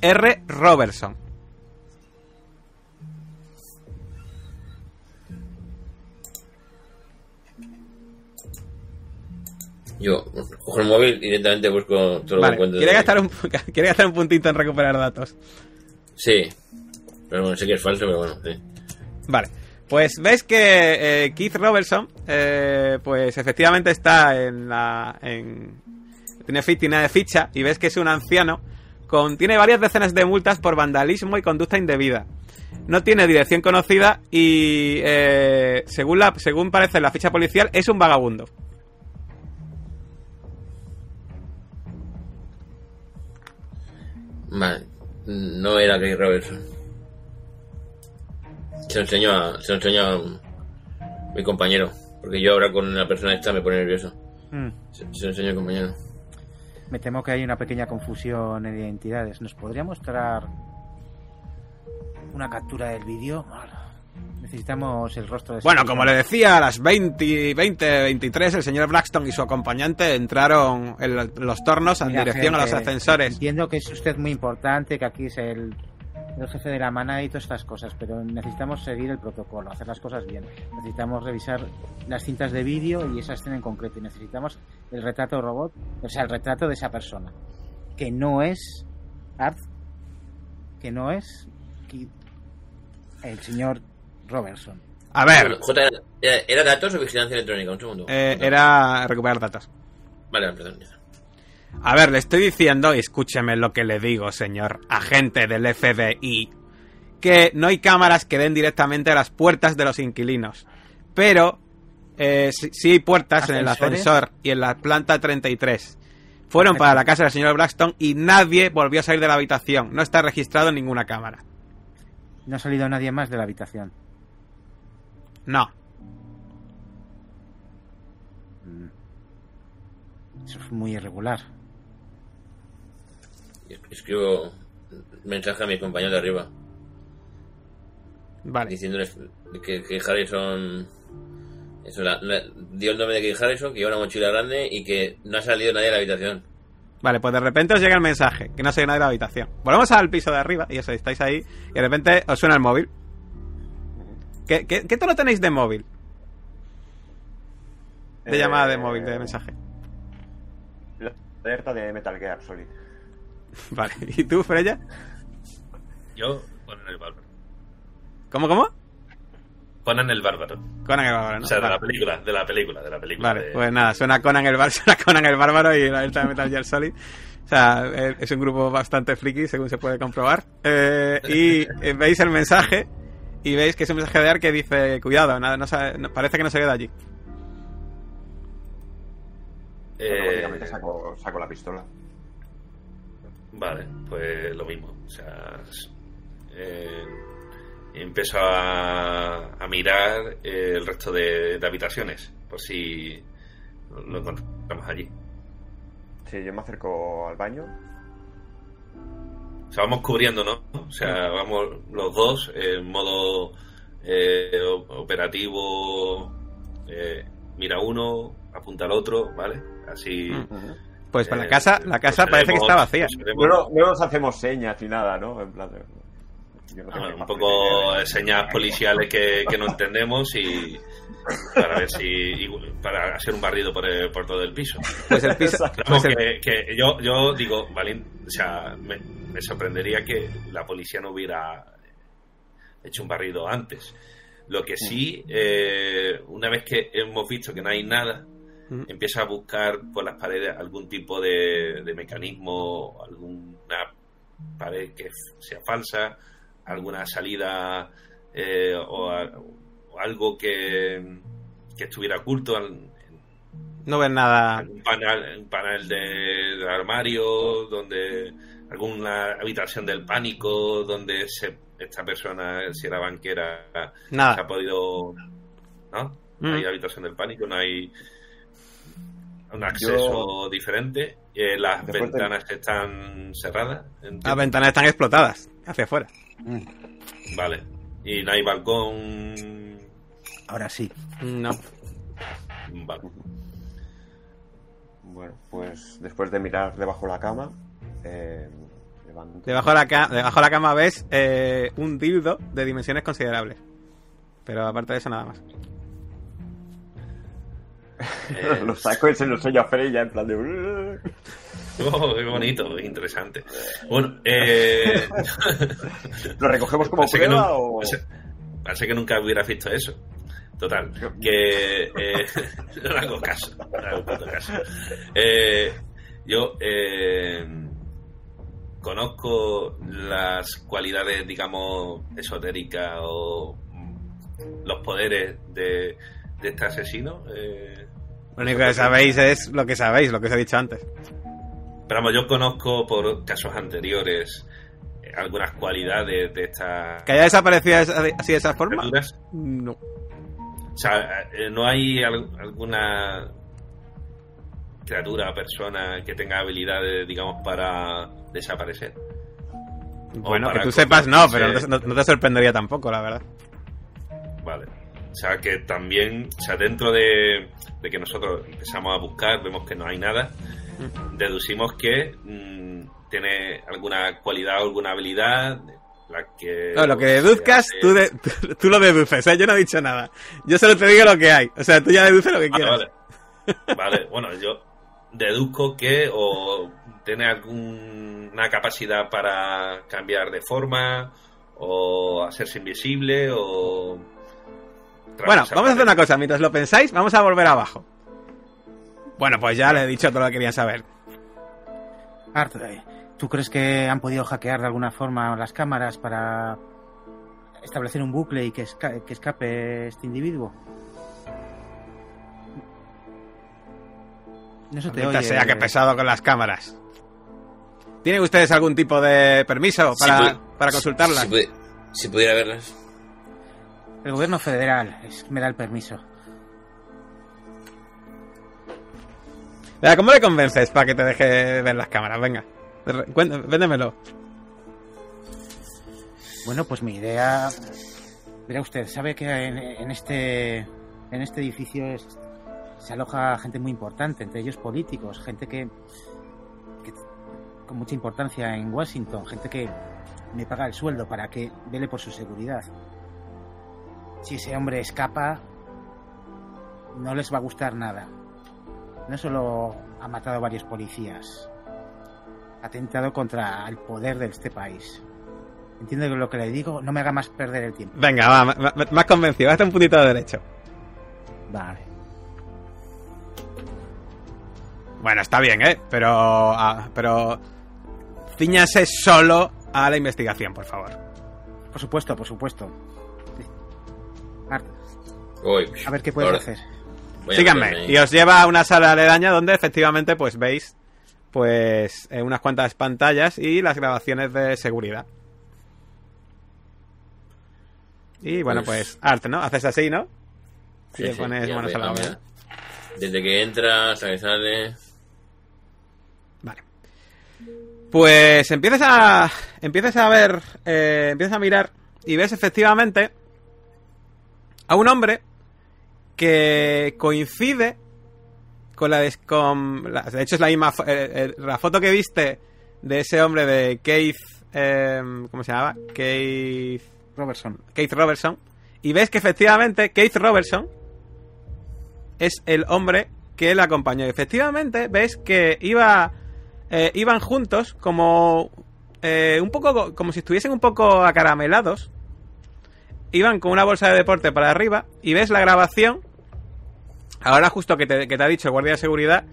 R. Robertson. Yo cojo el móvil y directamente busco todo lo que encuentro. quiere gastar, un, *laughs* quiere gastar un puntito en recuperar datos. Sí. Pero bueno, sé que es falso, pero bueno, sí. Vale. Pues ves que eh, Keith Robertson, eh, pues efectivamente está en la. En, tiene, tiene ficha y ves que es un anciano. Con, tiene varias decenas de multas por vandalismo y conducta indebida. No tiene dirección conocida y, eh, según, la, según parece en la ficha policial, es un vagabundo. Vale. No era Chris Robertson. Se lo enseñó a, se lo enseñó a mi compañero. Porque yo ahora con la persona esta me pone nervioso. Mm. Se, se lo enseñó al compañero. Me temo que hay una pequeña confusión en identidades. ¿Nos podría mostrar una captura del vídeo? Necesitamos el rostro de Bueno, como le decía, a las 20, 20, 23, el señor Blackstone y su acompañante entraron en los tornos en Mira, dirección a los ascensores. Entiendo que es usted muy importante, que aquí es el, el jefe de la manada y todas estas cosas, pero necesitamos seguir el protocolo, hacer las cosas bien. Necesitamos revisar las cintas de vídeo y esa escena en concreto. Y necesitamos el retrato robot, o sea, el retrato de esa persona. Que no es Art, que no es el señor Robertson. A ver, J, ¿era, era- ¿era datos o vigilancia electrónica? Un segundo. eh, era recuperar datos. Vale, perdón. A ver, le estoy diciendo, y escúcheme lo que le digo, señor agente del FBI, que no hay cámaras que den directamente a las puertas de los inquilinos. Pero eh, sí, sí hay puertas en el ascensor y en la planta 33. Fueron para la casa del señor Blackstone y nadie volvió a salir de la habitación. No está registrado en ninguna cámara. No ha salido nadie más de la habitación. No. Eso es muy irregular. Escribo mensaje a mis compañeros de arriba. Vale. diciéndoles que, que Harrison eso, la- la- dio el nombre de Keith Harrison que lleva una mochila grande y que no ha salido nadie de la habitación Vale, pues de repente os llega el mensaje, que no se nadie de la habitación. Volvemos al piso de arriba, y eso, estáis ahí, y de repente os suena el móvil. ¿Qué, qué, qué tono tenéis de móvil? De Eh, llamada de móvil, de mensaje. La alerta de Metal Gear Solid. *laughs* Vale, ¿y tú, Freya? Yo, Conan el Bárbaro. ¿Cómo, cómo? Conan el Bárbaro. Conan el Bárbaro, ¿no? O sea, de la película, de la película, de la película. Vale, de- pues nada, suena Conan el, Bar *laughs* suena Conan el Bárbaro y la alerta de Metal Gear Solid. O sea, eh, es un grupo bastante friki, según se puede comprobar. Eh, y eh, veis el mensaje y veis que es un mensaje de Ar que dice, cuidado, nada, no parece que no se ve de allí. Eh, Automáticamente saco, saco la pistola. Vale, pues lo mismo. O sea, eh, empiezo a, a mirar eh, el resto de, de habitaciones, por si lo encontramos allí. Sí, yo me acerco al baño. Sea, vamos cubriendo, ¿no? O sea, vamos los dos en modo eh, operativo. eh, mira uno, apunta al otro, ¿vale? Así. Mm. Pues para la eh, casa, la casa nos parece que está vacía. veremos- No, no, no nos hacemos señas ni nada, ¿no? En plan. de- yo no tengo Ah, un poco señas policiales que, que no entendemos y para ver si para hacer un barrido por, el- por todo el piso. Pues el piso, pues que, que yo, yo digo, Valin, o sea, me, me sorprendería que la policía no hubiera hecho un barrido antes. Lo que sí, eh, una vez que hemos visto que no hay nada, empieza a buscar por las paredes algún tipo de, de mecanismo, alguna pared que sea falsa, alguna salida eh, o, a- o algo que, que estuviera oculto, al- no ves nada. algún panel, un panel de, de armario, donde alguna habitación del pánico, donde se, esta persona, si era banquera, se Nada. ha podido... ¿No? Mm. No hay habitación del pánico, no hay un acceso diferente. eh, las Después ventanas están cerradas. entiendo. Las ventanas están explotadas hacia afuera. Vale. Y no hay balcón. Ahora sí. No. Vale. Bueno, pues después de mirar debajo de la cama, eh, levanto. Debajo de la, ca- debajo de la cama ves eh, un dildo de dimensiones considerables. Pero aparte de eso, nada más. *laughs* Eh, Los saco y se los enseño a Freya en plan de... oh, qué bonito, interesante. Bueno, eh, *laughs* ¿Lo recogemos como *laughs* parece, que prueba no- o...? parece- parece que nunca hubiera visto eso. Total, que eh, *laughs* no hago caso, no hago puto caso. Eh, yo eh, conozco las cualidades, digamos, esotéricas o los poderes de, de este asesino. eh, Lo único que sabéis es lo que sabéis, lo que os he dicho antes. Pero vamos, yo conozco por casos anteriores eh, algunas cualidades de estas ¿Que haya desaparecido esa- así de esa forma? No. O sea, eh, no hay al- alguna criatura o persona que tenga habilidades, digamos, para desaparecer. Bueno, que tú sepas no, pero no te, no- te sorprendería tampoco, la verdad. Vale. O sea, que también, o sea, dentro de, de que nosotros empezamos a buscar, vemos que no hay nada, deducimos que mm, tiene alguna cualidad o alguna habilidad, la que... No, lo que deduzcas, tú, de- tú, *laughs* tú lo deduces, ¿eh? Yo no he dicho nada. Yo solo te digo lo que hay. O sea, tú ya deduces lo que Vale, quieras. vale. Vale, bueno, yo deduzco que o tiene alguna capacidad para cambiar de forma o hacerse invisible o... Bueno, vamos a hacer una cosa. Mientras lo pensáis, vamos a volver abajo. Bueno, pues ya le he dicho todo lo que querían saber. Art, eh, ¿tú crees que han podido hackear de alguna forma las cámaras para establecer un bucle y que, esca- que escape este individuo? No se te oye. sea que pesado con las cámaras. ¿Tienen ustedes algún tipo de permiso para, Si para consultarlas? Si, pudi- si pudiera verlas. El gobierno federal es- me da el permiso. Venga, ¿Cómo le convences para que te deje ver las cámaras? Venga, véndemelo. Bueno, pues mi idea. Verá usted, sabe que en, en este en este edificio es- se aloja gente muy importante, entre ellos políticos, gente que, que con mucha importancia en Washington, gente que me paga el sueldo para que vele por su seguridad. Si ese hombre escapa, no les va a gustar nada. No solo ha matado a varios policías, atentado contra el poder de este país. Entiende lo que le digo, no me haga más perder el tiempo. Venga, va, me, me- me has convencido. Hazte un puntito de derecho. Vale. Bueno, está bien, ¿eh? Pero, ah, pero ciñase solo a la investigación, por favor. Por supuesto, por supuesto. Uy, a ver qué puedes ahora hacer. Síganme. Y os lleva a una sala aledaña donde efectivamente pues veis pues eh, unas cuantas pantallas y las grabaciones de seguridad. Y bueno, Pues- pues arte, ¿no? Haces así, ¿no? Sí, le pones ya manos me- a la obra. mira. Desde que entra hasta que sale. Vale. Pues empiezas a. Empiezas a ver. eh, empiezas a mirar. Y ves efectivamente. A un hombre. Que coincide. Con la. des- con la- de hecho, es la misma. eh, eh, la foto que viste. De ese hombre de Keith. eh, ¿Cómo se llamaba? Keith. Robertson. Keith Robertson. Y ves que efectivamente Keith Robertson es el hombre que le acompañó. Y efectivamente ves que iba eh, iban juntos como un poco co- como si estuviesen un poco acaramelados. Iban con una bolsa de deporte para arriba y ves la grabación. Ahora justo que te, que te ha dicho el guardia de seguridad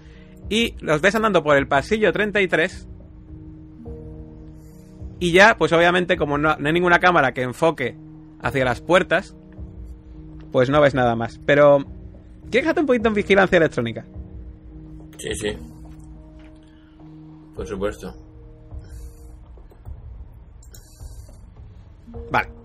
y los ves andando por el pasillo 33 y ya, pues obviamente, como no, no hay ninguna cámara que enfoque hacia las puertas, pues no ves nada más. Pero, ¿quieres dejarte un poquito en vigilancia electrónica? Sí, sí. Por supuesto. Vale.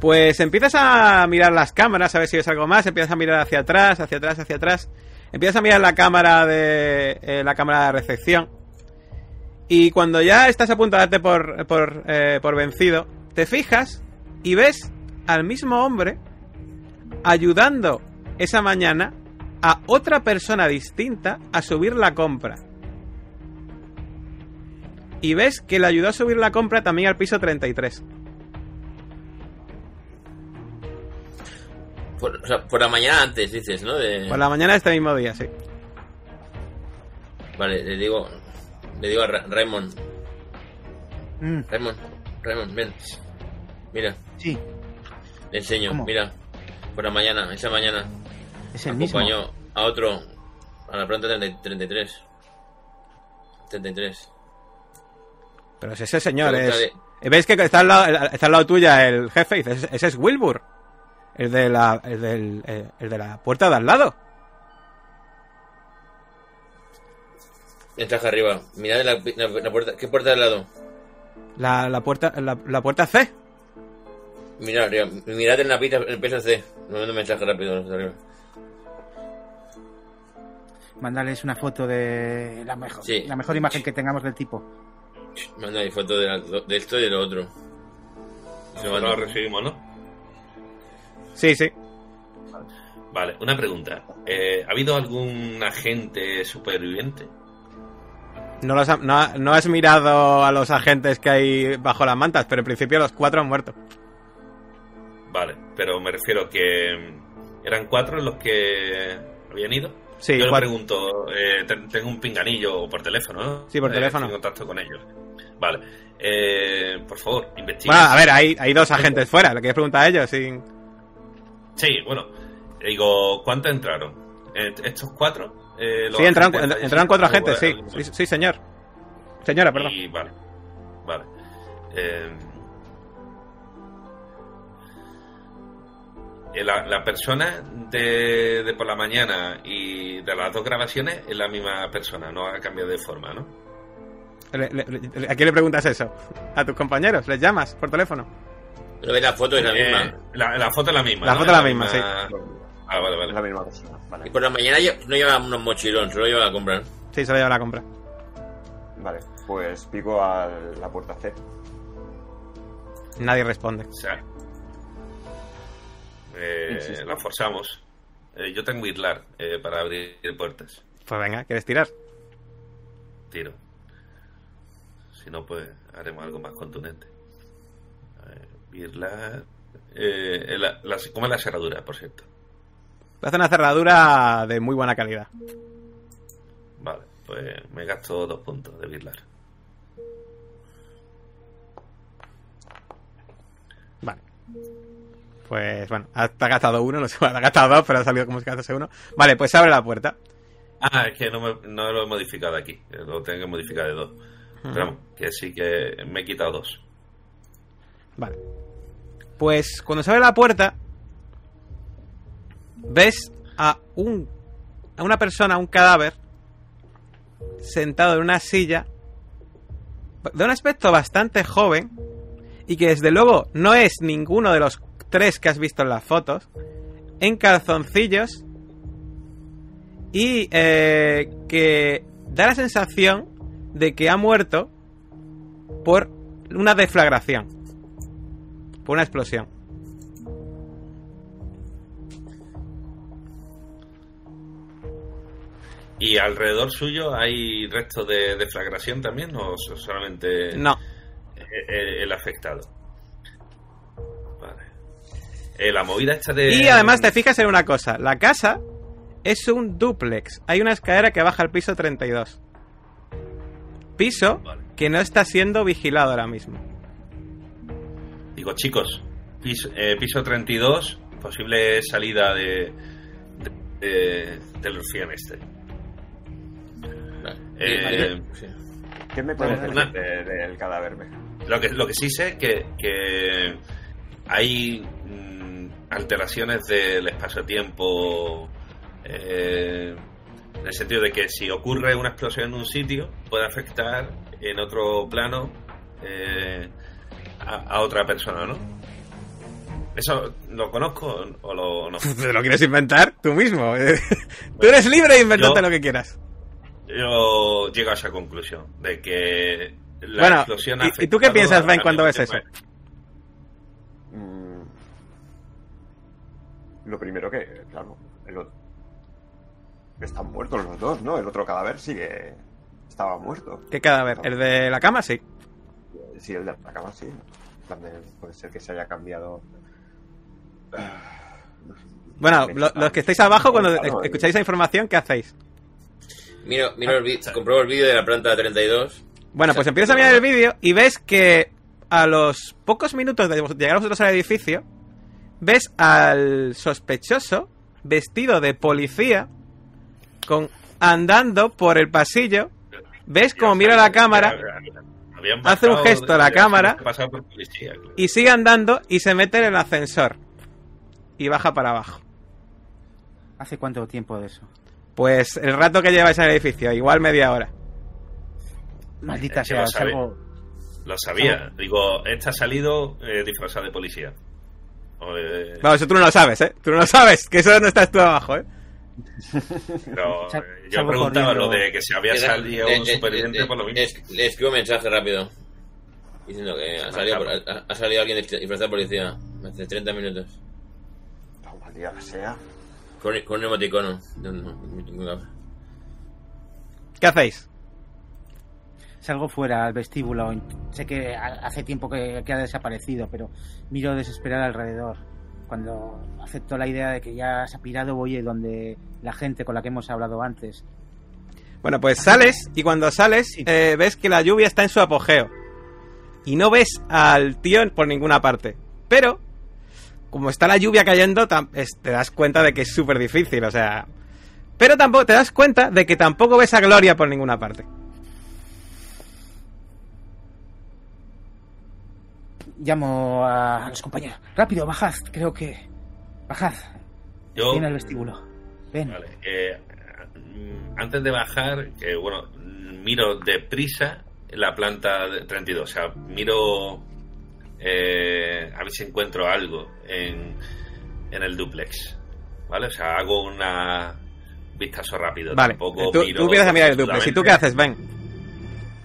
Pues empiezas a mirar las cámaras, a ver si ves algo más. Empiezas a mirar hacia atrás, hacia atrás, hacia atrás. Empiezas a mirar la cámara de eh, la cámara de recepción. Y cuando ya estás a por, por, eh, por vencido, te fijas y ves al mismo hombre ayudando esa mañana a otra persona distinta a subir la compra. Y ves que le ayudó a subir la compra también al piso 33. Por, o sea, por la mañana antes, dices, ¿no? De... Por la mañana de este mismo día, sí. Vale, le digo, le digo a Ra- Raymond, Mm, Raymond, Raymond, ven. Mira, sí, le enseño, ¿Cómo? mira. Por la mañana, esa mañana, es el mismo. acompañó a otro, a la planta 30 33. 33. Pero si ese señor es... dale. ¿Ves que está al, lado, está al lado tuya el jefe? Y dices, ese es Wilbur. El de la, el del, eh, el de la puerta de al lado. Entraje arriba, mirad la, la, la puerta, ¿qué puerta de al lado? La, la puerta, la, la puerta C. Mirad arriba, mirad en la pista, el peso C. Me mando un mensaje rápido arriba. Mándales una foto de la mejor, Sí. la mejor imagen que tengamos del tipo. Manda ahí foto de, la- de esto y de lo otro. Se lo recibimos, ¿no? Sí, sí. Vale, una pregunta. Eh, ¿Ha habido algún agente superviviente? No, los ha- no, no has mirado a los agentes que hay bajo las mantas, pero en principio los cuatro han muerto. Vale, pero me refiero que mm, eran cuatro los que habían ido. Sí, Yo le pregunto, eh, ten- tengo un pinganillo por teléfono, ¿no? Sí, por Eh, teléfono. en contacto con ellos. Vale. Eh, por favor, investiga. Bueno, a ver, hay, hay dos agentes fuera. Le quieres preguntar a ellos. Sí. Sí, bueno. Digo, ¿cuántos entraron? Eh, ¿Estos cuatro? Eh, los Sí, entraron, agentes de- entraron cuatro agentes, sí. sí. Sí, señor. Señora, perdón. Y vale. Vale. Eh, eh, la, la persona de, de por la mañana y de las dos grabaciones es la misma persona, no ha cambiado de forma, ¿no? ¿A quién le preguntas eso? ¿A tus compañeros? ¿Les llamas por teléfono? Pero ve la foto es la Eh, misma. la, la foto es la misma. La ¿no? foto es la misma, sí. Ah, vale, Es la vale. misma persona. Vale. Y por la mañana no lleva unos mochilón, solo lleva a comprar. Sí, se lo lleva a la compra. Vale, pues pico a la puerta C. Nadie responde. O sea, eh, la forzamos. Eh, yo tengo Irlar eh, para abrir puertas. Pues venga, ¿quieres tirar? Tiro. Si no, pues haremos algo más contundente. A ver, Irlar. Eh, la, la- ¿Cómo es la cerradura, por cierto? Hace una cerradura de muy buena calidad. Vale, pues me gasto dos puntos de Birlar. Vale. Pues bueno, ha- gastado uno, no sé, *laughs* ha gastado dos, pero ha salido como si gastase uno. Vale, pues abre la puerta. Ah, es que no, me- no lo he modificado aquí. Lo tengo que modificar de dos. Pero vamos, que sí que me he quitado dos. Vale. Pues cuando se abre la puerta, ves a un a una persona, un cadáver, sentado en una silla, de un aspecto bastante joven, y que desde luego no es ninguno de los tres que has visto en las fotos, en calzoncillos, y eh, que da la sensación de que ha muerto por una deflagración, por una explosión. ¿Y alrededor suyo hay restos de deflagración también o so- solamente No, eh, eh, el afectado? Vale. Eh, la movida esta de... Y además te fijas en una cosa, la casa es un duplex, hay una escalera que baja al piso 32. Piso Vale. que no está siendo vigilado ahora mismo. Digo, chicos, piso, eh, piso 32, posible salida de, de- de- del rufián este. Vale. Eh. ¿Qué me puedes una- decir de- del cadáver? Ve? Lo que, lo que sí sé es que, que hay mm, alteraciones del espacio-tiempo eh, en el sentido de que si ocurre una explosión en un sitio puede afectar en otro plano eh, a, a otra persona, ¿no? ¿Eso lo conozco o lo, no? *laughs* ¿Te lo quieres inventar tú mismo? *laughs* Tú eres libre de inventarte Yo- lo que quieras. Yo llego a esa conclusión de que la Bueno, explosión ¿y- y tú qué piensas, Ben, cuando ves eso? mente. Mm, Lo primero que, claro, el otro- están muertos los dos, ¿no? El otro cadáver sigue. Estaba muerto. ¿Qué cadáver? ¿El de la cama? Sí. Sí, el de la cama, sí. También puede ser que se haya cambiado. Bueno, lo- los que estáis abajo, cuando Claro, escucháis esa información, ¿qué hacéis? Miro, miro el vi- compruebo el vídeo de la planta 32. Bueno, pues empiezas a mirar el vídeo y ves que a los pocos minutos de llegar vosotros al edificio, ves al sospechoso vestido de policía con andando por el pasillo. ¿Ves cómo mira la cámara Hace un gesto a la cámara. habían pasado por policía, claro. y sigue andando y se mete en el ascensor y baja para abajo? ¿Hace cuánto tiempo de eso? Pues el rato que lleváis en el edificio, igual media hora. Maldita Eh, sea, lo sabe. salvo... Lo sabía. Digo, este ha salido eh, disfrazado de policía. O, eh, Vamos, eso tú no lo sabes, ¿eh? Tú no lo sabes, que eso no estás tú abajo, ¿eh? Pero eh, yo preguntaba corriendo. lo de que si había salido un superviviente por lo mismo. Le escribo un mensaje rápido. Diciendo que ha salido, por- ha, ha salido alguien disfrazado de policía. Hace 30 minutos. Maldita sea. Con, con un emoticono. No, no, no, no. ¿Qué hacéis? Salgo fuera al vestíbulo. Sé que ha- hace tiempo que, que ha desaparecido, pero miro desesperado alrededor. Cuando acepto la idea de que ya se ha pirado, voy a donde la gente con la que hemos hablado antes. Bueno, pues sales y cuando sales eh, ves que la lluvia está en su apogeo. Y no ves al tío por ninguna parte. Pero, como está la lluvia cayendo, te das cuenta de que es súper difícil, o sea... Pero tampoco te das cuenta de que tampoco ves a Gloria por ninguna parte. Llamo a los compañeros. Rápido, bajad, creo que. Bajad. Yo, Ven al vestíbulo. Ven. Vale, eh, mm, antes de bajar, que bueno, miro deprisa la planta de 32. O sea, miro eh, a ver si encuentro algo en, en el duplex. ¿Vale? O sea, hago una vistazo rápido. Vale, Tampoco tú, miro tú empiezas a mirar el duplex. ¿Y tú qué haces, Ben?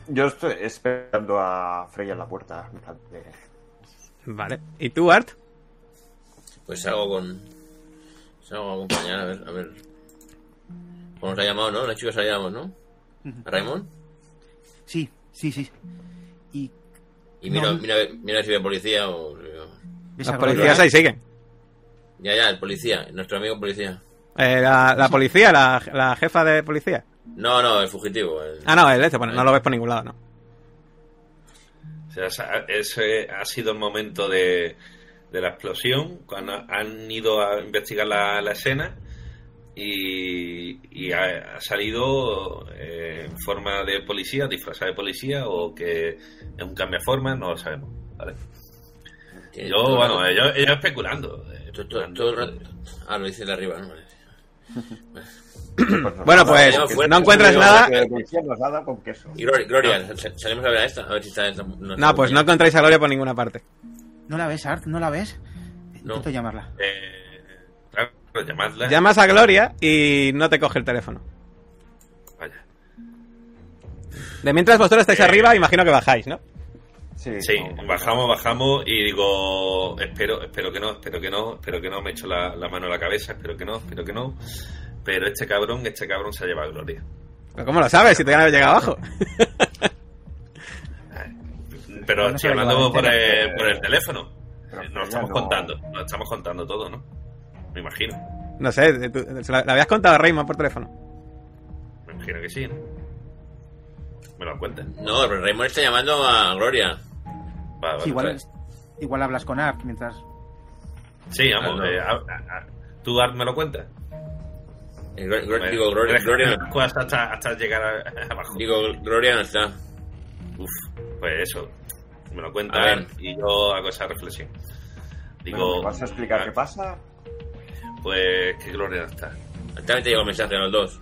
Yo estoy esperando a Freya en la puerta. Vale. ¿Y tú, Art? Pues salgo con. Salgo a acompañar, a ver. A ver. ¿Cómo nos ha llamado, no? La chica se ha llamado, ¿no? ¿A Raymond? Sí, sí, sí. Y. Y mira, No. mira, mira si ve policía o. ¿ves Los a Gloria? policías ahí siguen. Ya, ya, el policía, nuestro amigo policía. Eh, la, la policía, la, la jefa de policía. No, no, el fugitivo. el- Ah, no, el este, bueno, no lo ves por ningún lado, ¿no? O sea, esa- ese ha sido el momento de, de la explosión, cuando han ido a investigar la, la escena y, y ha, ha salido eh, en forma de policía, disfrazada de policía o que es un cambio de forma, no lo sabemos. ¿vale? Yo, bueno, ellos, ellos especulando. todo- todo- especulando. todo el rato- Ah, lo dice de arriba, ¿no? *laughs* Bueno, pues no encuentras nada. Y Gloria, Gloria, sa- salimos a ver a esta, a ver si está. No, pues no encontráis a Gloria por ninguna parte. ¿No la ves, Art? ¿No la ves? No. Intento llamarla. Eh, claro, llamadla. Llamas a Gloria y no te coge el teléfono. Vaya. De mientras vosotros estáis Eh. arriba, imagino que bajáis, ¿no? Sí, Sí, no, bajamos, bajamos y digo, espero, espero que no, espero que no, espero que no, me echo la, la mano a la cabeza, espero que no, espero que no. Pero este cabrón, este cabrón se ha llevado Gloria. ¿Pero ¿Cómo lo sabes si te han llegado abajo? *laughs* Pero No estoy hablando por el, por el teléfono. Nos estamos no- contando, nos estamos contando todo, ¿no? Me imagino, No sé, tú- se la, la habías contado a Raymond por teléfono. me imagino que sí, ¿no? Me lo cuentan. No, pero Raymond está llamando a Gloria. Va, vale, Sí, igual, igual hablas con Art mientras. Sí, vamos, Ah, no. eh, a- a- a- ¿tú Art me lo cuentas? Eh, Me- digo, Gloria, Gloria, hasta, hasta llegar a- *laughs* abajo. digo, Gloria no está. Uf, pues eso. Me lo A cuentan ver. y yo hago esa reflexión. Digo, Bueno, ¿me ¿Vas a explicar qué pasa? Pues que Gloria no está. También te llegó el mensaje a los dos.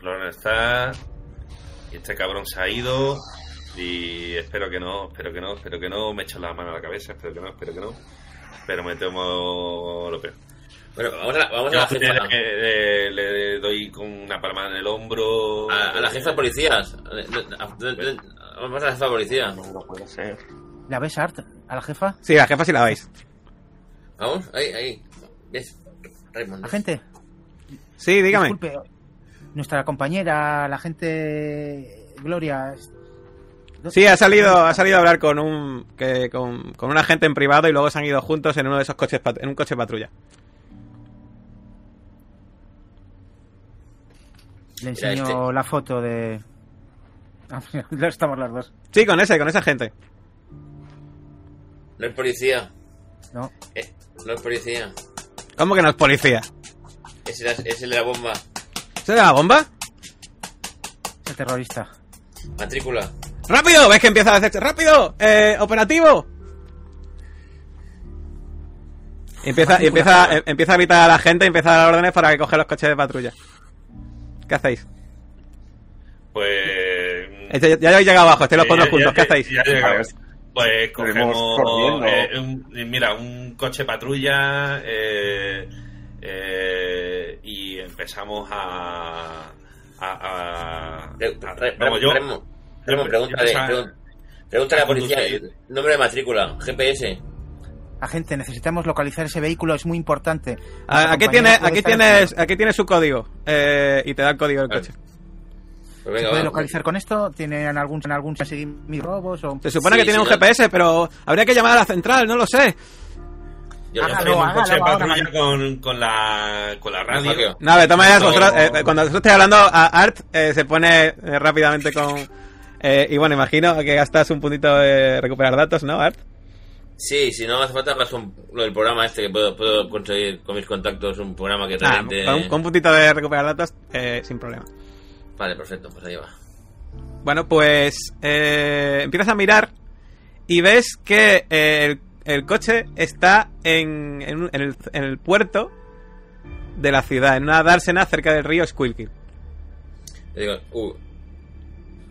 Gloria no está. Y este cabrón se ha ido. Y espero que no, espero que no, espero que no. Me echo la mano a la cabeza, espero que no, espero que no. Pero me temo lo peor. Bueno, vamos a la, vamos a la jefa. le, le- le doy con una palmada en el hombro. A, a la jefa de policías. Vamos a la jefa de policía. No, no puede ser. ¿La ves, Art? ¿A la jefa? Sí, la jefa sí la veis. Vamos, ahí, ahí. ¿Ves? Raymond. Agente, Sí, dígame. disculpe. Nuestra compañera, la gente. Gloria. Sí, ha salido, ha salido a hablar con un, que, con, con un agente en privado y luego se han ido juntos en uno de esos coches, en un coche patrulla. Le enseño este- la foto de. *laughs* Ah, estamos las dos. Sí, con ese, con esa gente. No es policía. No. No es policía. ¿Cómo que no es policía? Es el, de la bomba. ¿Es el de la bomba? Es el terrorista. Matrícula. ¡Rápido! ¿Ves que empieza a hacerse? ¡Rápido! Eh, ¡Operativo! Y empieza, y empieza, eh, empieza a gritar a la gente y empieza a dar órdenes para que coge los coches de patrulla. ¿Qué hacéis? Pues. Ya, ya habéis llegado abajo, estáis los cuatro juntos. ya- ¿Qué hacéis? Ya llegamos. Vale. Pues cogemos. eh, un- mira, un coche patrulla. eh, eh, y empezamos a. a, a- a- vamos, yo. Remo, Remo, pregúntale, a la policía el nombre de matrícula, GPS. Agente, necesitamos localizar ese vehículo, es muy importante. Ah, Aquí, tiene, aquí, tienes, aquí tienes su código. eh, y te da el código del coche. Pues ¿Se puede va. localizar con esto? ¿Tienen algún, algún seguir mis robos? O... Se supone Sí, que tiene sí, un no. GPS, pero habría que llamar a la central, no lo sé. Yo en un hágalo, coche hágalo, patrulla hágalo. con, con la, con la radio. No, de todas maneras, vosotros, eh, cuando vosotros estéis hablando, a Art eh, se pone eh, rápidamente con... eh, y bueno, imagino que gastas un puntito de recuperar datos, ¿no, Art? Sí, si no hace falta paso un- lo del programa este que puedo, puedo conseguir con mis contactos, un programa que Ah, realmente... con, un- con un puntito de recuperar datos, eh, sin problema. Vale, perfecto, pues ahí va. Bueno, pues eh, empiezas a mirar y ves que eh, el, el coche está en, en, el, en el puerto de la ciudad, en una dársena cerca del río Squilkill. Le digo, uh,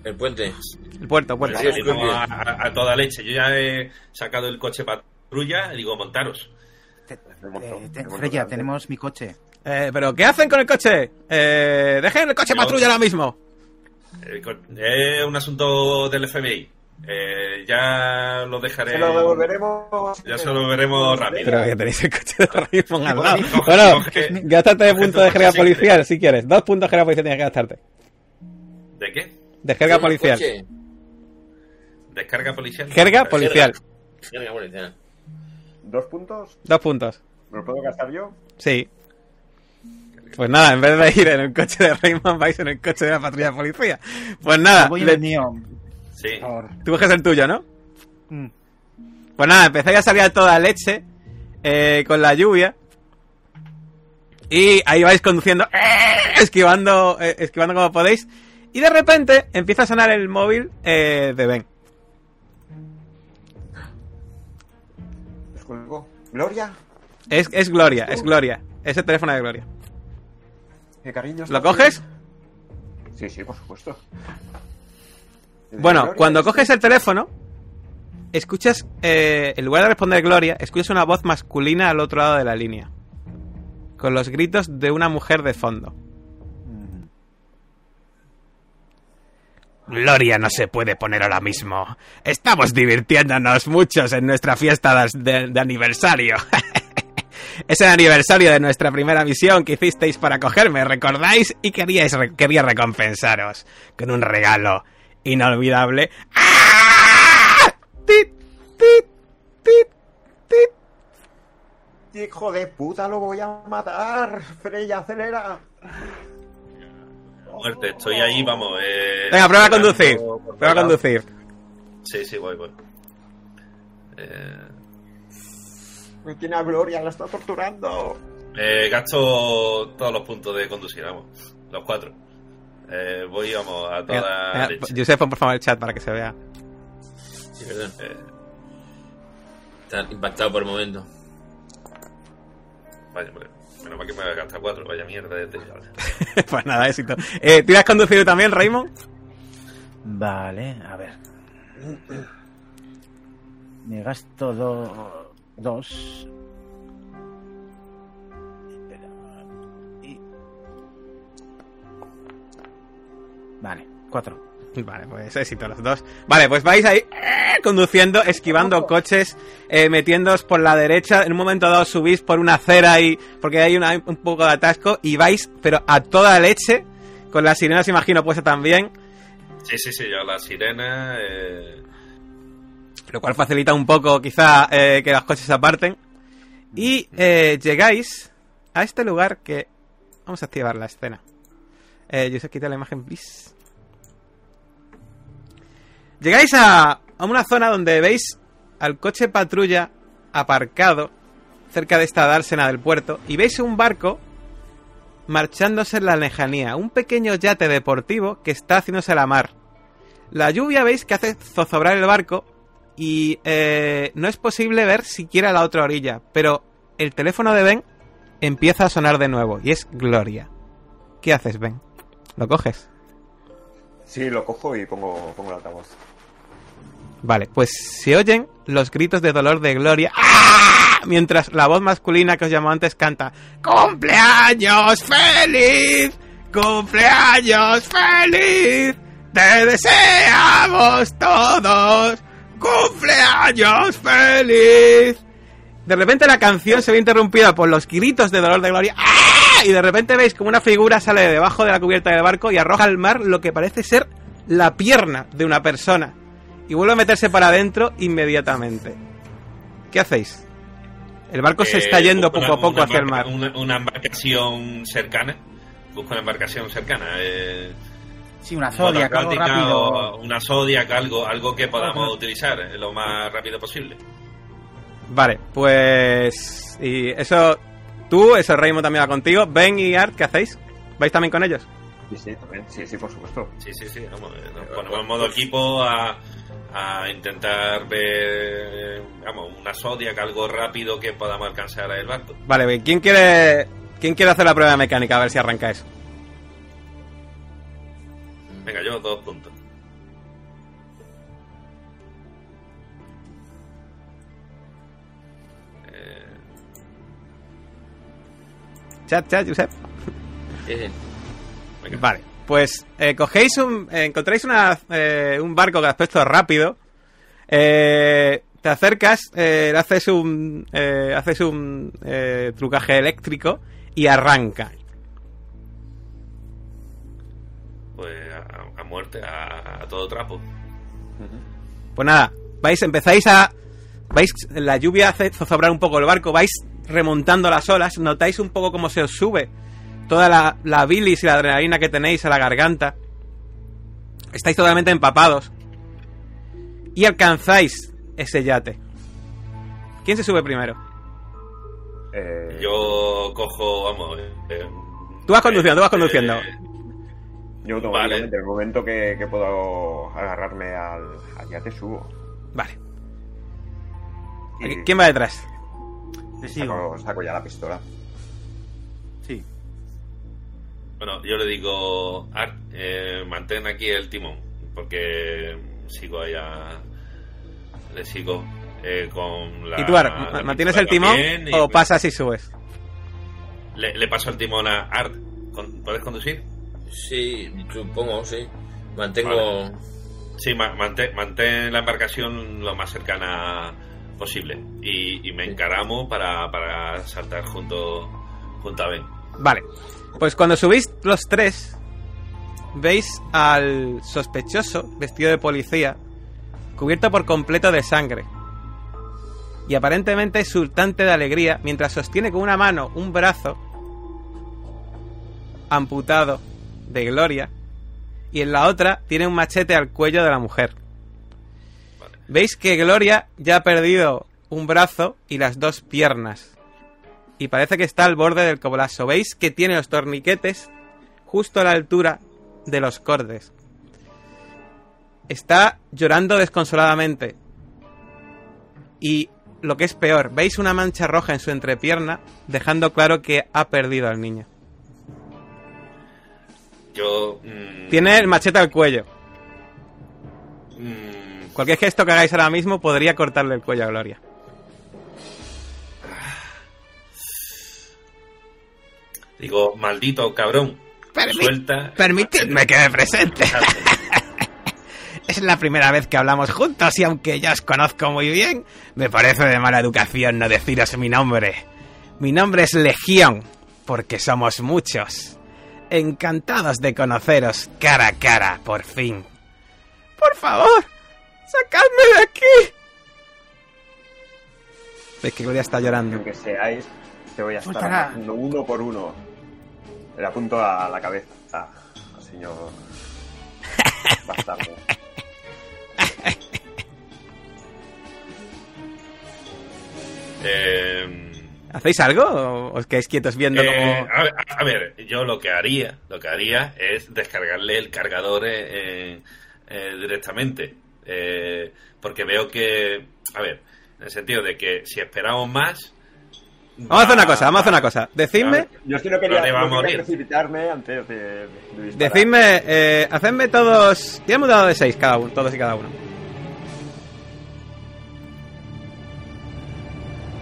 el puente. El puerto, Pues puerto. Sí, a, a- a toda leche. Yo ya he sacado el coche patrulla y digo, montaros. Te- eh, te- Freya, tenemos mi coche. Eh, ¿Pero qué hacen con el coche? Eh, dejen el coche Yo- patrulla ahora mismo. El co- Es un asunto del FBI. Eh, ya lo dejaré. Se lo devolveremos. Ya se lo veremos rápido. Pero que tenéis el coche de Raymond al lado. Coge- Bueno, coge- gástate de coge punto tu de jerga policial si quieres. Dos puntos de jerga policial tienes que gastarte. ¿De qué? De jerga ¿Tienes policial. ¿Descarga policial? Jerga policial. Jerga policial. ¿Dos puntos? Dos puntos. ¿Me lo puedo gastar yo? Sí. Pues nada, en vez de ir en el coche de Rayman, vais en el coche de la patrulla de policía. Pues nada, Voy en le- el mío, Sí. tú coges el tuyo, ¿no? Mm. Pues nada, empezáis a salir a toda leche eh, con la lluvia. Y ahí vais conduciendo, ¡eh! esquivando, eh, esquivando como podéis. Y de repente empieza a sonar el móvil eh, de Ben. ¿Gloria? Es, es Gloria, es Gloria. Es el teléfono de Gloria. ¿Qué cariño? ¿Lo coges? Sí, sí, por supuesto. Bueno, Gloria, cuando es- coges el teléfono, escuchas, eh, en lugar de responder Gloria, escuchas una voz masculina al otro lado de la línea. Con los gritos de una mujer de fondo. Mm. Gloria no se puede poner ahora mismo. Estamos divirtiéndonos muchos en nuestra fiesta de, aniversario. *laughs* es el aniversario de nuestra primera misión que hicisteis para cogerme, ¿recordáis? Y queríais, quería recompensaros con un regalo inolvidable. ¡Ah! Hijo de puta, lo voy a matar. Freya, acelera. Muerte, estoy ahí, vamos. Eh, Venga, prueba a conducir. Prueba a conducir. Sí, sí, voy, voy. Eh, Me tiene a Gloria, la está torturando. eh, gasto todos los puntos de conducir, vamos. Los cuatro. Eh, voy, vamos, a toda Venga, venga, leche. Josep, pon por favor el chat para que se vea. Sí, perdón. Eh, Está impactado por el momento. vaya, hombre. Menos mal que me voy a gastar cuatro. Vaya mierda de tío. *laughs* pues nada, éxito. Eh, ¿Tú has conducido también, Raymond? Vale, a ver. Me gasto do- dos. Espera. Y- Vale, cuatro. Vale, pues éxito los dos. Vale, pues vais ahí eh, conduciendo, esquivando coches, eh, metiéndoos por la derecha. En un momento dado subís por una acera y porque hay una- un poco de atasco y vais, pero a toda leche, con las sirenas imagino puesta también, Sí, sí, sí, ya la sirena. Eh, lo cual facilita un poco quizá eh, que los coches se aparten. Y eh, llegáis a este lugar que... Vamos a activar la escena. Eh, yo sé quita la imagen, please. Llegáis a, a una zona donde veis al coche patrulla aparcado cerca de esta dársena del puerto y veis un barco marchándose en la lejanía, un pequeño yate deportivo que está haciéndose la mar. La lluvia veis que hace zozobrar el barco y eh, no es posible ver siquiera la otra orilla, pero el teléfono de Ben empieza a sonar de nuevo y es Gloria. ¿Qué haces, Ben? ¿Lo coges? Sí, lo cojo y pongo, pongo el altavoz. Vale, pues se oyen los gritos de dolor de Gloria. ¡Ah! Mientras la voz masculina que os llamó antes canta ¡Cumpleaños feliz! ¡Cumpleaños feliz! ¡Te deseamos todos! ¡Cumpleaños feliz! De repente la canción se ve interrumpida por los gritos de dolor de Gloria. ¡Ah! Y de repente veis como una figura sale de debajo de la cubierta del barco y arroja al mar lo que parece ser la pierna de una persona. Y vuelve a meterse para adentro inmediatamente. ¿Qué hacéis? El barco se está Eh, yendo busco poco a poco hacia el mar. Una, una embarcación cercana. Busco una embarcación cercana. Eh, Sí, una Zodiac, algo rápido. una Zodiac, algo, algo que podamos utilizar eh, lo más rápido posible. Vale, pues... Y eso... Tú, eso Raymond también va contigo. Ben y Art, ¿qué hacéis? ¿Vais también con ellos? Sí, sí, también. Sí, sí, por supuesto. Sí, sí, sí. Vamos, nos ponemos en modo equipo a, a intentar ver, vamos, una Zodiac, algo rápido que podamos alcanzar el barco. Vale, Ben, ¿quién quiere... ¿Quién quiere hacer la prueba de mecánica? A ver si arranca eso. Venga, yo dos puntos. Eh, Chat, chat, Josep. Sí, sí. Venga. Vale, pues eh, cogéis un. eh, encontráis una, eh, un barco de aspecto rápido. eh, te acercas, eh, haces un. eh, haces un trucaje eléctrico y arranca. Pues a, a muerte, a, a todo trapo. Pues nada, vais, empezáis a. Vais, la lluvia hace zozobrar un poco el barco, vais remontando las olas, notáis un poco cómo se os sube toda la, la bilis y la adrenalina que tenéis a la garganta. Estáis totalmente empapados. Y alcanzáis ese yate. ¿Quién se sube primero? Eh, Yo cojo, vamos. eh, Tú vas conduciendo, tú vas conduciendo. eh, yo automáticamente, en el momento que, que puedo agarrarme al, al yate, subo. Vale. Y ¿Quién va detrás? Te sigo. saco, saco ya la pistola. Bueno, yo le digo, Art, eh, mantén aquí el timón, porque sigo allá, le sigo eh, con la... ¿Y tú, Ar, la ma- mantienes el timón y o pasas y subes? Le, le paso el timón a Art. ¿Puedes conducir? Sí, supongo, sí. Mantengo. Sí, ma- mantén, mantén la embarcación lo más cercana posible y, y me encaramo para, para saltar junto, junto a Ben. Vale. Pues cuando subís los tres, veis al sospechoso, vestido de policía, cubierto por completo de sangre. Y aparentemente exultante de alegría, mientras sostiene con una mano un brazo amputado de gloria, y en la otra tiene un machete al cuello de la mujer. Veis que Gloria ya ha perdido un brazo y las dos piernas. Y parece que está al borde del colapso. Veis que tiene los torniquetes justo a la altura de los cordes. Está llorando desconsoladamente. Y lo que es peor, veis una mancha roja en su entrepierna, dejando claro que ha perdido al niño. Yo... mm, Tiene el machete al cuello. mm, Cualquier gesto que hagáis ahora mismo podría cortarle el cuello a Gloria. Digo, maldito cabrón. Permi- Suelta. Permitidme que me presente. *laughs* Es la primera vez que hablamos juntos y aunque ya os conozco muy bien, me parece de mala educación no deciros mi nombre. Mi nombre es Legión, porque somos muchos. Encantados de conoceros cara a cara, por fin. Por favor, sacadme de aquí. Ves que Gloria está llorando. aunque seáis, te voy a estar uno por uno. Le apunto a la cabeza. señor *laughs* bastardo. Eh, ¿Hacéis algo o os quedáis quietos viendo eh, cómo... a, ver, a ver, yo lo que haría, lo que haría es descargarle el cargador eh, eh, directamente. Eh, porque veo que, a ver, en el sentido de que si esperamos más... Vamos a hacer una cosa, vamos a hacer una cosa. Decidme. Yo es que no quería, no quería morir. precipitarme antes de, de decidme, eh, hacedme todos... Tirame un dado de 6 cada uno, todos y cada uno.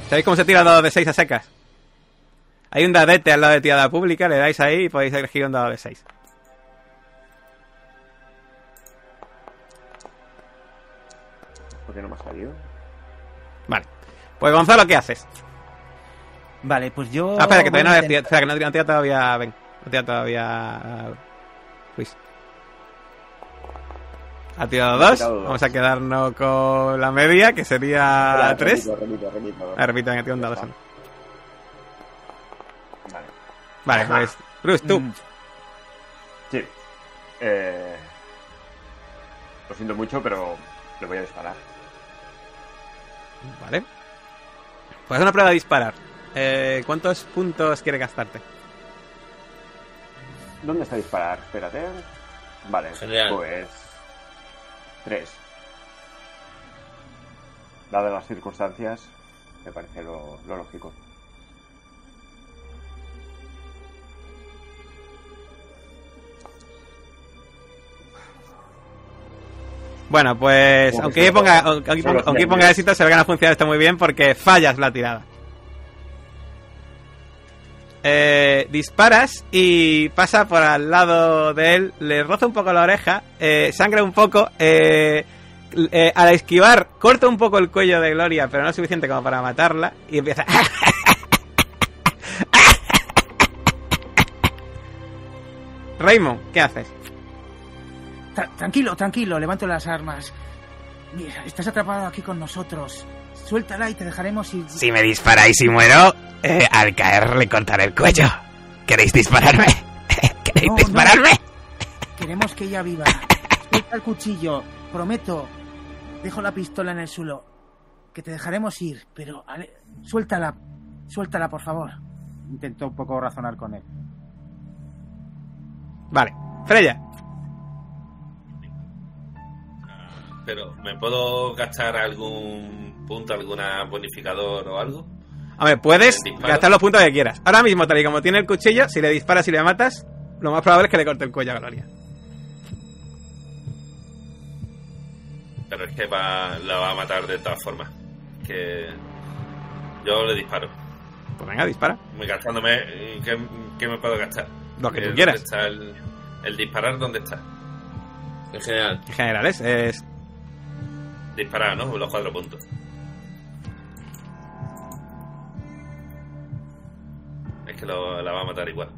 ¿Sabéis cómo se tira el dado de 6 a secas? Hay un dadete al lado de tirada pública, le dais ahí y podéis elegir un dado de 6. ¿Por qué no me ha salido? Vale. Pues Gonzalo, ¿qué haces? Vale, pues yo. Ah, espera, que todavía no voy a he tirado, espera, que no no he tirado todavía. Ven, no todavía. Luis. Ha tirado dos. Vamos a quedarnos con la media, que sería Espera, 3. repito, repito, repito. Ah, repito, venga, tira un dado. Vale. Vale, pues. Bruce, tú. Mm, Sí. Eh, lo siento mucho, pero le voy a disparar. Vale. Pues una prueba de disparar. Eh, ¿Cuántos puntos quiere gastarte? ¿Dónde está disparar? Espérate. Vale, pues. Tres. Dadas las circunstancias, me parece lo, lo lógico. Bueno, pues aunque ponga, aunque, ponga, éxito, se ve que no ha funcionado esto muy bien porque fallas la tirada. Eh, disparas y pasa por al lado de él, le roza un poco la oreja, eh, sangra un poco, eh, al esquivar corta un poco el cuello de Gloria, pero no suficiente como para matarla y empieza... *laughs* Raymond, ¿qué haces? tra- tranquilo, tranquilo, levanto las armas. Estás atrapado aquí con nosotros. Suéltala y te dejaremos ir. Si me disparáis y muero, eh, al caer le cortaré el cuello. ¿Queréis dispararme? *laughs* ¿Queréis No, no. dispararme? Queremos que ella viva. Suelta el cuchillo, prometo. Dejo la pistola en el suelo. Que te dejaremos ir, pero ale- suéltala. Suéltala, por favor. Intento un poco razonar con él. Vale, Freya. Pero, ¿me puedo gastar algún punto, alguna bonificador o algo? Hombre, puedes El disparo. gastar los puntos que quieras. Ahora mismo, tal y como tiene el cuchillo, si le disparas y le matas, lo más probable es que le corte el cuello a Gloria. Pero es que va, la va a matar de todas formas. Que yo le disparo. Pues venga, dispara. Me gastándome. ¿Qué, qué me puedo gastar? Lo que tú Eh, quieras. ¿dónde está el, el disparar? ¿Dónde está? En general. En general, es, es Disparar, ¿no? Los cuatro puntos. Es que lo- la va a matar igual.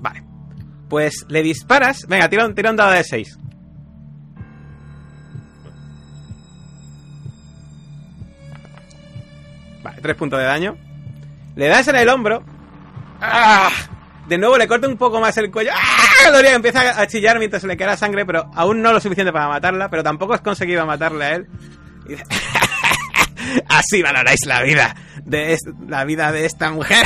Vale. Pues le disparas. Venga, tira un, tira un dado de 6. Vale, 3 puntos de daño. Le das en el hombro. ¡Ah! De nuevo le corta un poco más el cuello. ¡Ah! *laughs* Gloria empieza a chillar mientras se le queda la sangre, pero aún no lo suficiente para matarla, pero tampoco has conseguido matarle a él. Y dice, *laughs* Así valoráis la vida. de es- la vida de esta mujer.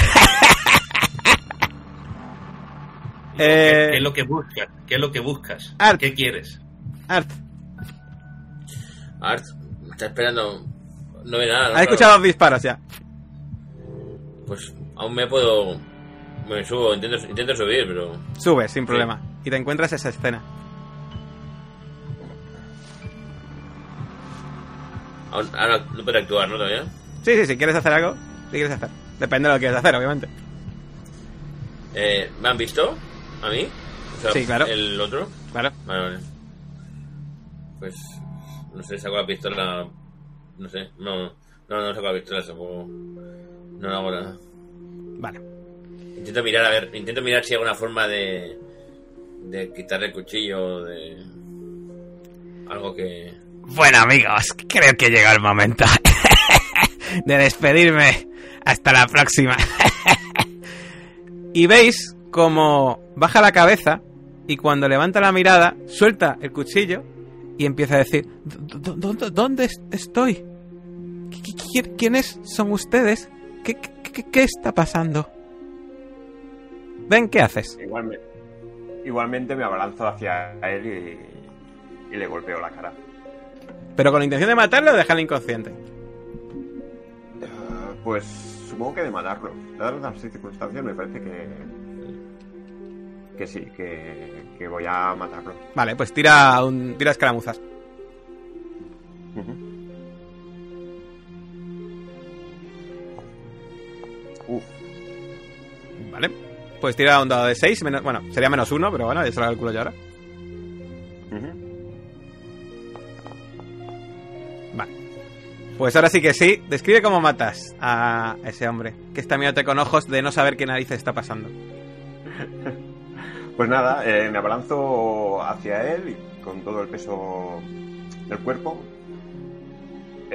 ¿Qué, Eh, qué es lo que buscas? ¿Qué es lo que buscas? Art. ¿Qué quieres? Art, Art, me está esperando. No ve nada. ¿no? has escuchado dos disparos ya. Pues aún me puedo. Me subo, intento, intento subir, pero. Subes sin problema. Y te encuentras esa escena. Ahora no puedo actuar, ¿no? Todavía. Sí, sí, si quieres hacer algo, si quieres hacer. Depende de lo que quieras hacer, obviamente. Eh, ¿Me han visto? ¿A mí? O sea, Sí, claro. ¿El otro? Claro. Vale, vale. Pues. No sé, saco la pistola. No sé, no. No, no saco la pistola, tampoco. No hago nada. Vale. Intento mirar, a ver, intento mirar si hay alguna forma de. de quitarle el cuchillo, de. algo que. Bueno, amigos, creo que llegó el momento *laughs* de despedirme. Hasta la próxima. *laughs* Y veis como baja la cabeza y cuando levanta la mirada, suelta el cuchillo y empieza a decir, "¿Dó- dó- ¿dónde es- estoy? ¿Qui- qui- qui- ¿Quiénes son ustedes? ¿Qué, qué- qué- qué está pasando? Ven, ¿qué haces? Igualmente, igualmente me abalanzo hacia él y, y le golpeo la cara. ¿Pero con la intención de matarlo o dejarlo inconsciente? Eh, pues supongo que de matarlo. Dadas las circunstancias me parece que... Que sí, que, que voy a matarlo. Vale, pues tira, un, tira escaramuzas. Ujú. Uf, Vale. Pues tira un dado de 6, bueno, sería menos 1, pero bueno, ya se lo calculo yo ahora. Vale. Pues ahora sí que sí. Describe cómo matas a ese hombre que está mirándote con ojos de no saber qué narices está pasando. *laughs* Pues nada, eh, me abalanzo hacia él y con todo el peso del cuerpo.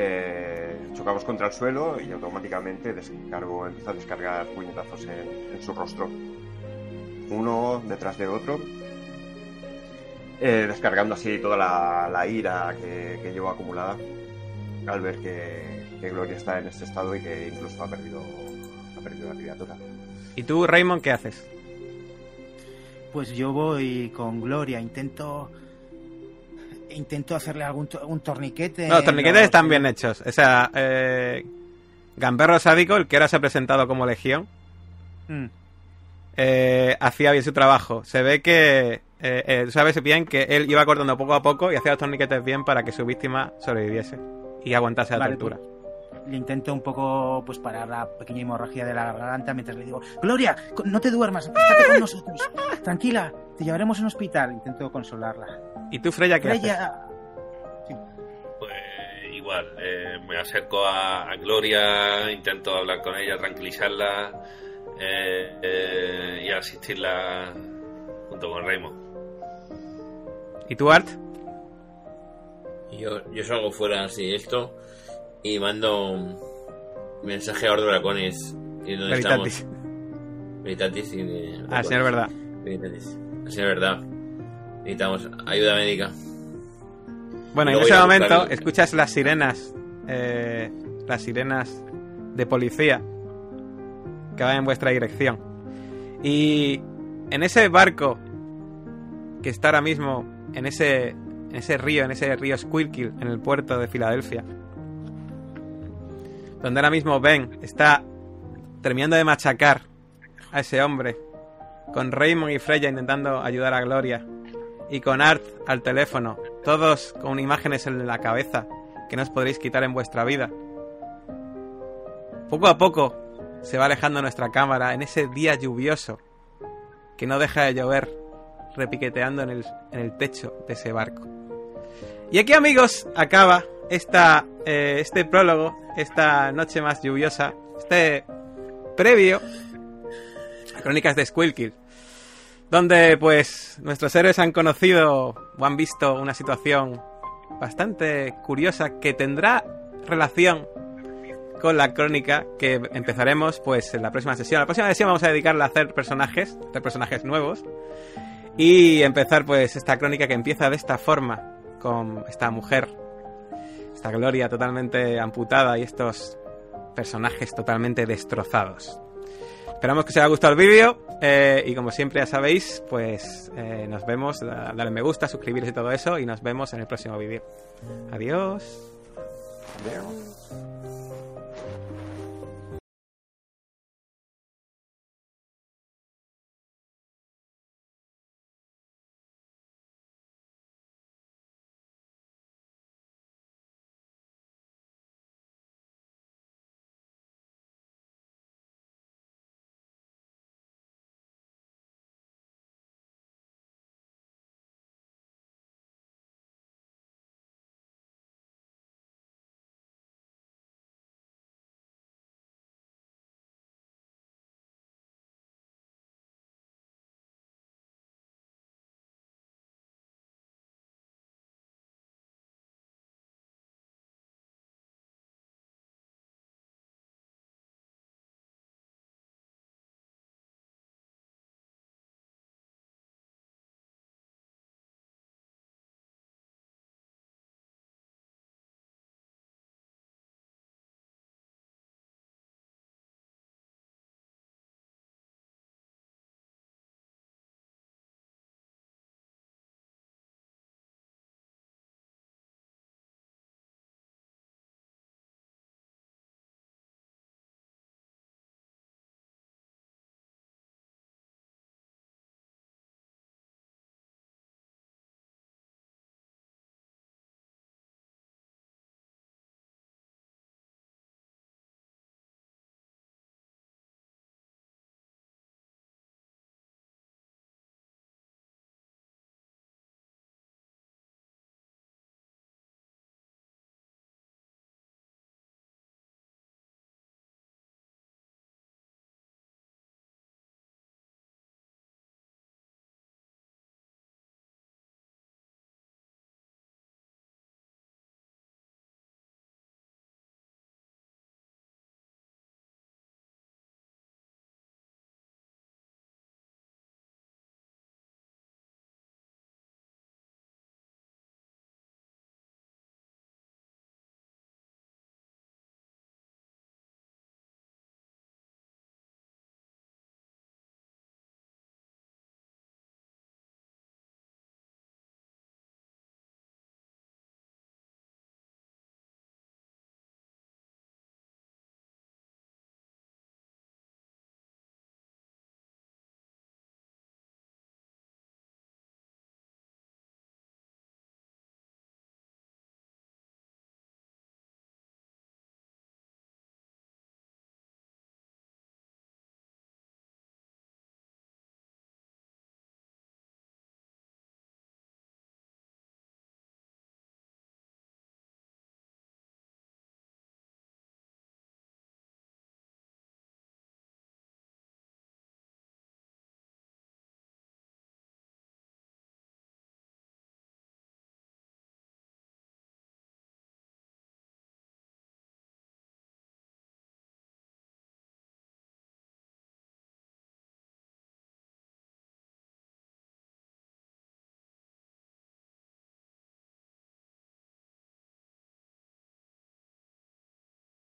Eh, chocamos contra el suelo y automáticamente descargo, empiezo a descargar puñetazos en, en su rostro. Uno detrás de otro. eh, descargando así toda la, la ira que, que llevo acumulada al ver que, que Gloria está en este estado y que incluso ha perdido, ha perdido la criatura. ¿Y tú, Raymond, qué haces? Pues yo voy con Gloria, intento intento hacerle algún to- un torniquete. No, los torniquetes están bien hechos. O sea, eh, Gamberro Sádico, el que ahora se ha presentado como Legión, Mm. eh, hacía bien su trabajo. Se ve que, eh, eh, sabes bien que él iba cortando poco a poco y hacía los torniquetes bien para que su víctima sobreviviese y aguantase la Vale, tortura. Le intento un poco pues parar la pequeña hemorragia de la garganta mientras le digo, Gloria, no te duermas, estate con nosotros. Tranquila, te llevaremos a un hospital. Intento consolarla. ¿Y tú, Freya, qué haces? Freya, Pues igual, eh, me acerco a, a Gloria, intento hablar con ella, tranquilizarla eh, eh, y asistirla junto con Raymond. ¿Y tú, Art? Yo, yo salgo fuera así esto y mando un mensaje a Ordo Dracones. Y dónde Veritatis. estamos. Veritatis y de- Ah, señor, verdad. Veritatis. Así es verdad. Necesitamos ayuda médica. Bueno, en ese momento escuchas las sirenas, eh, las sirenas de policía que van en vuestra dirección. Y en ese barco que está ahora mismo en ese, en ese río, en ese río Squirkill, en el puerto de Filadelfia, donde ahora mismo Ben está terminando de machacar a ese hombre, con Raymond y Freya intentando ayudar a Gloria, y con Art al teléfono, todos con imágenes en la cabeza que no os podréis quitar en vuestra vida. Poco a poco se va alejando nuestra cámara en ese día lluvioso que no deja de llover repiqueteando en el, en el techo de ese barco. Y aquí amigos acaba esta, eh, este prólogo, esta noche más lluviosa, este previo a Crónicas de Squilkill donde pues nuestros héroes han conocido o han visto una situación bastante curiosa que tendrá relación con la crónica que empezaremos pues en la próxima sesión. La próxima sesión vamos a dedicarla a hacer personajes, hacer personajes nuevos y empezar pues esta crónica que empieza de esta forma con esta mujer, esta Gloria totalmente amputada y estos personajes totalmente destrozados. Esperamos que os haya gustado el vídeo eh, y como siempre ya sabéis, pues eh, nos vemos, da- dale me gusta, suscribiros y todo eso y nos vemos en el próximo vídeo. Adiós. Adiós.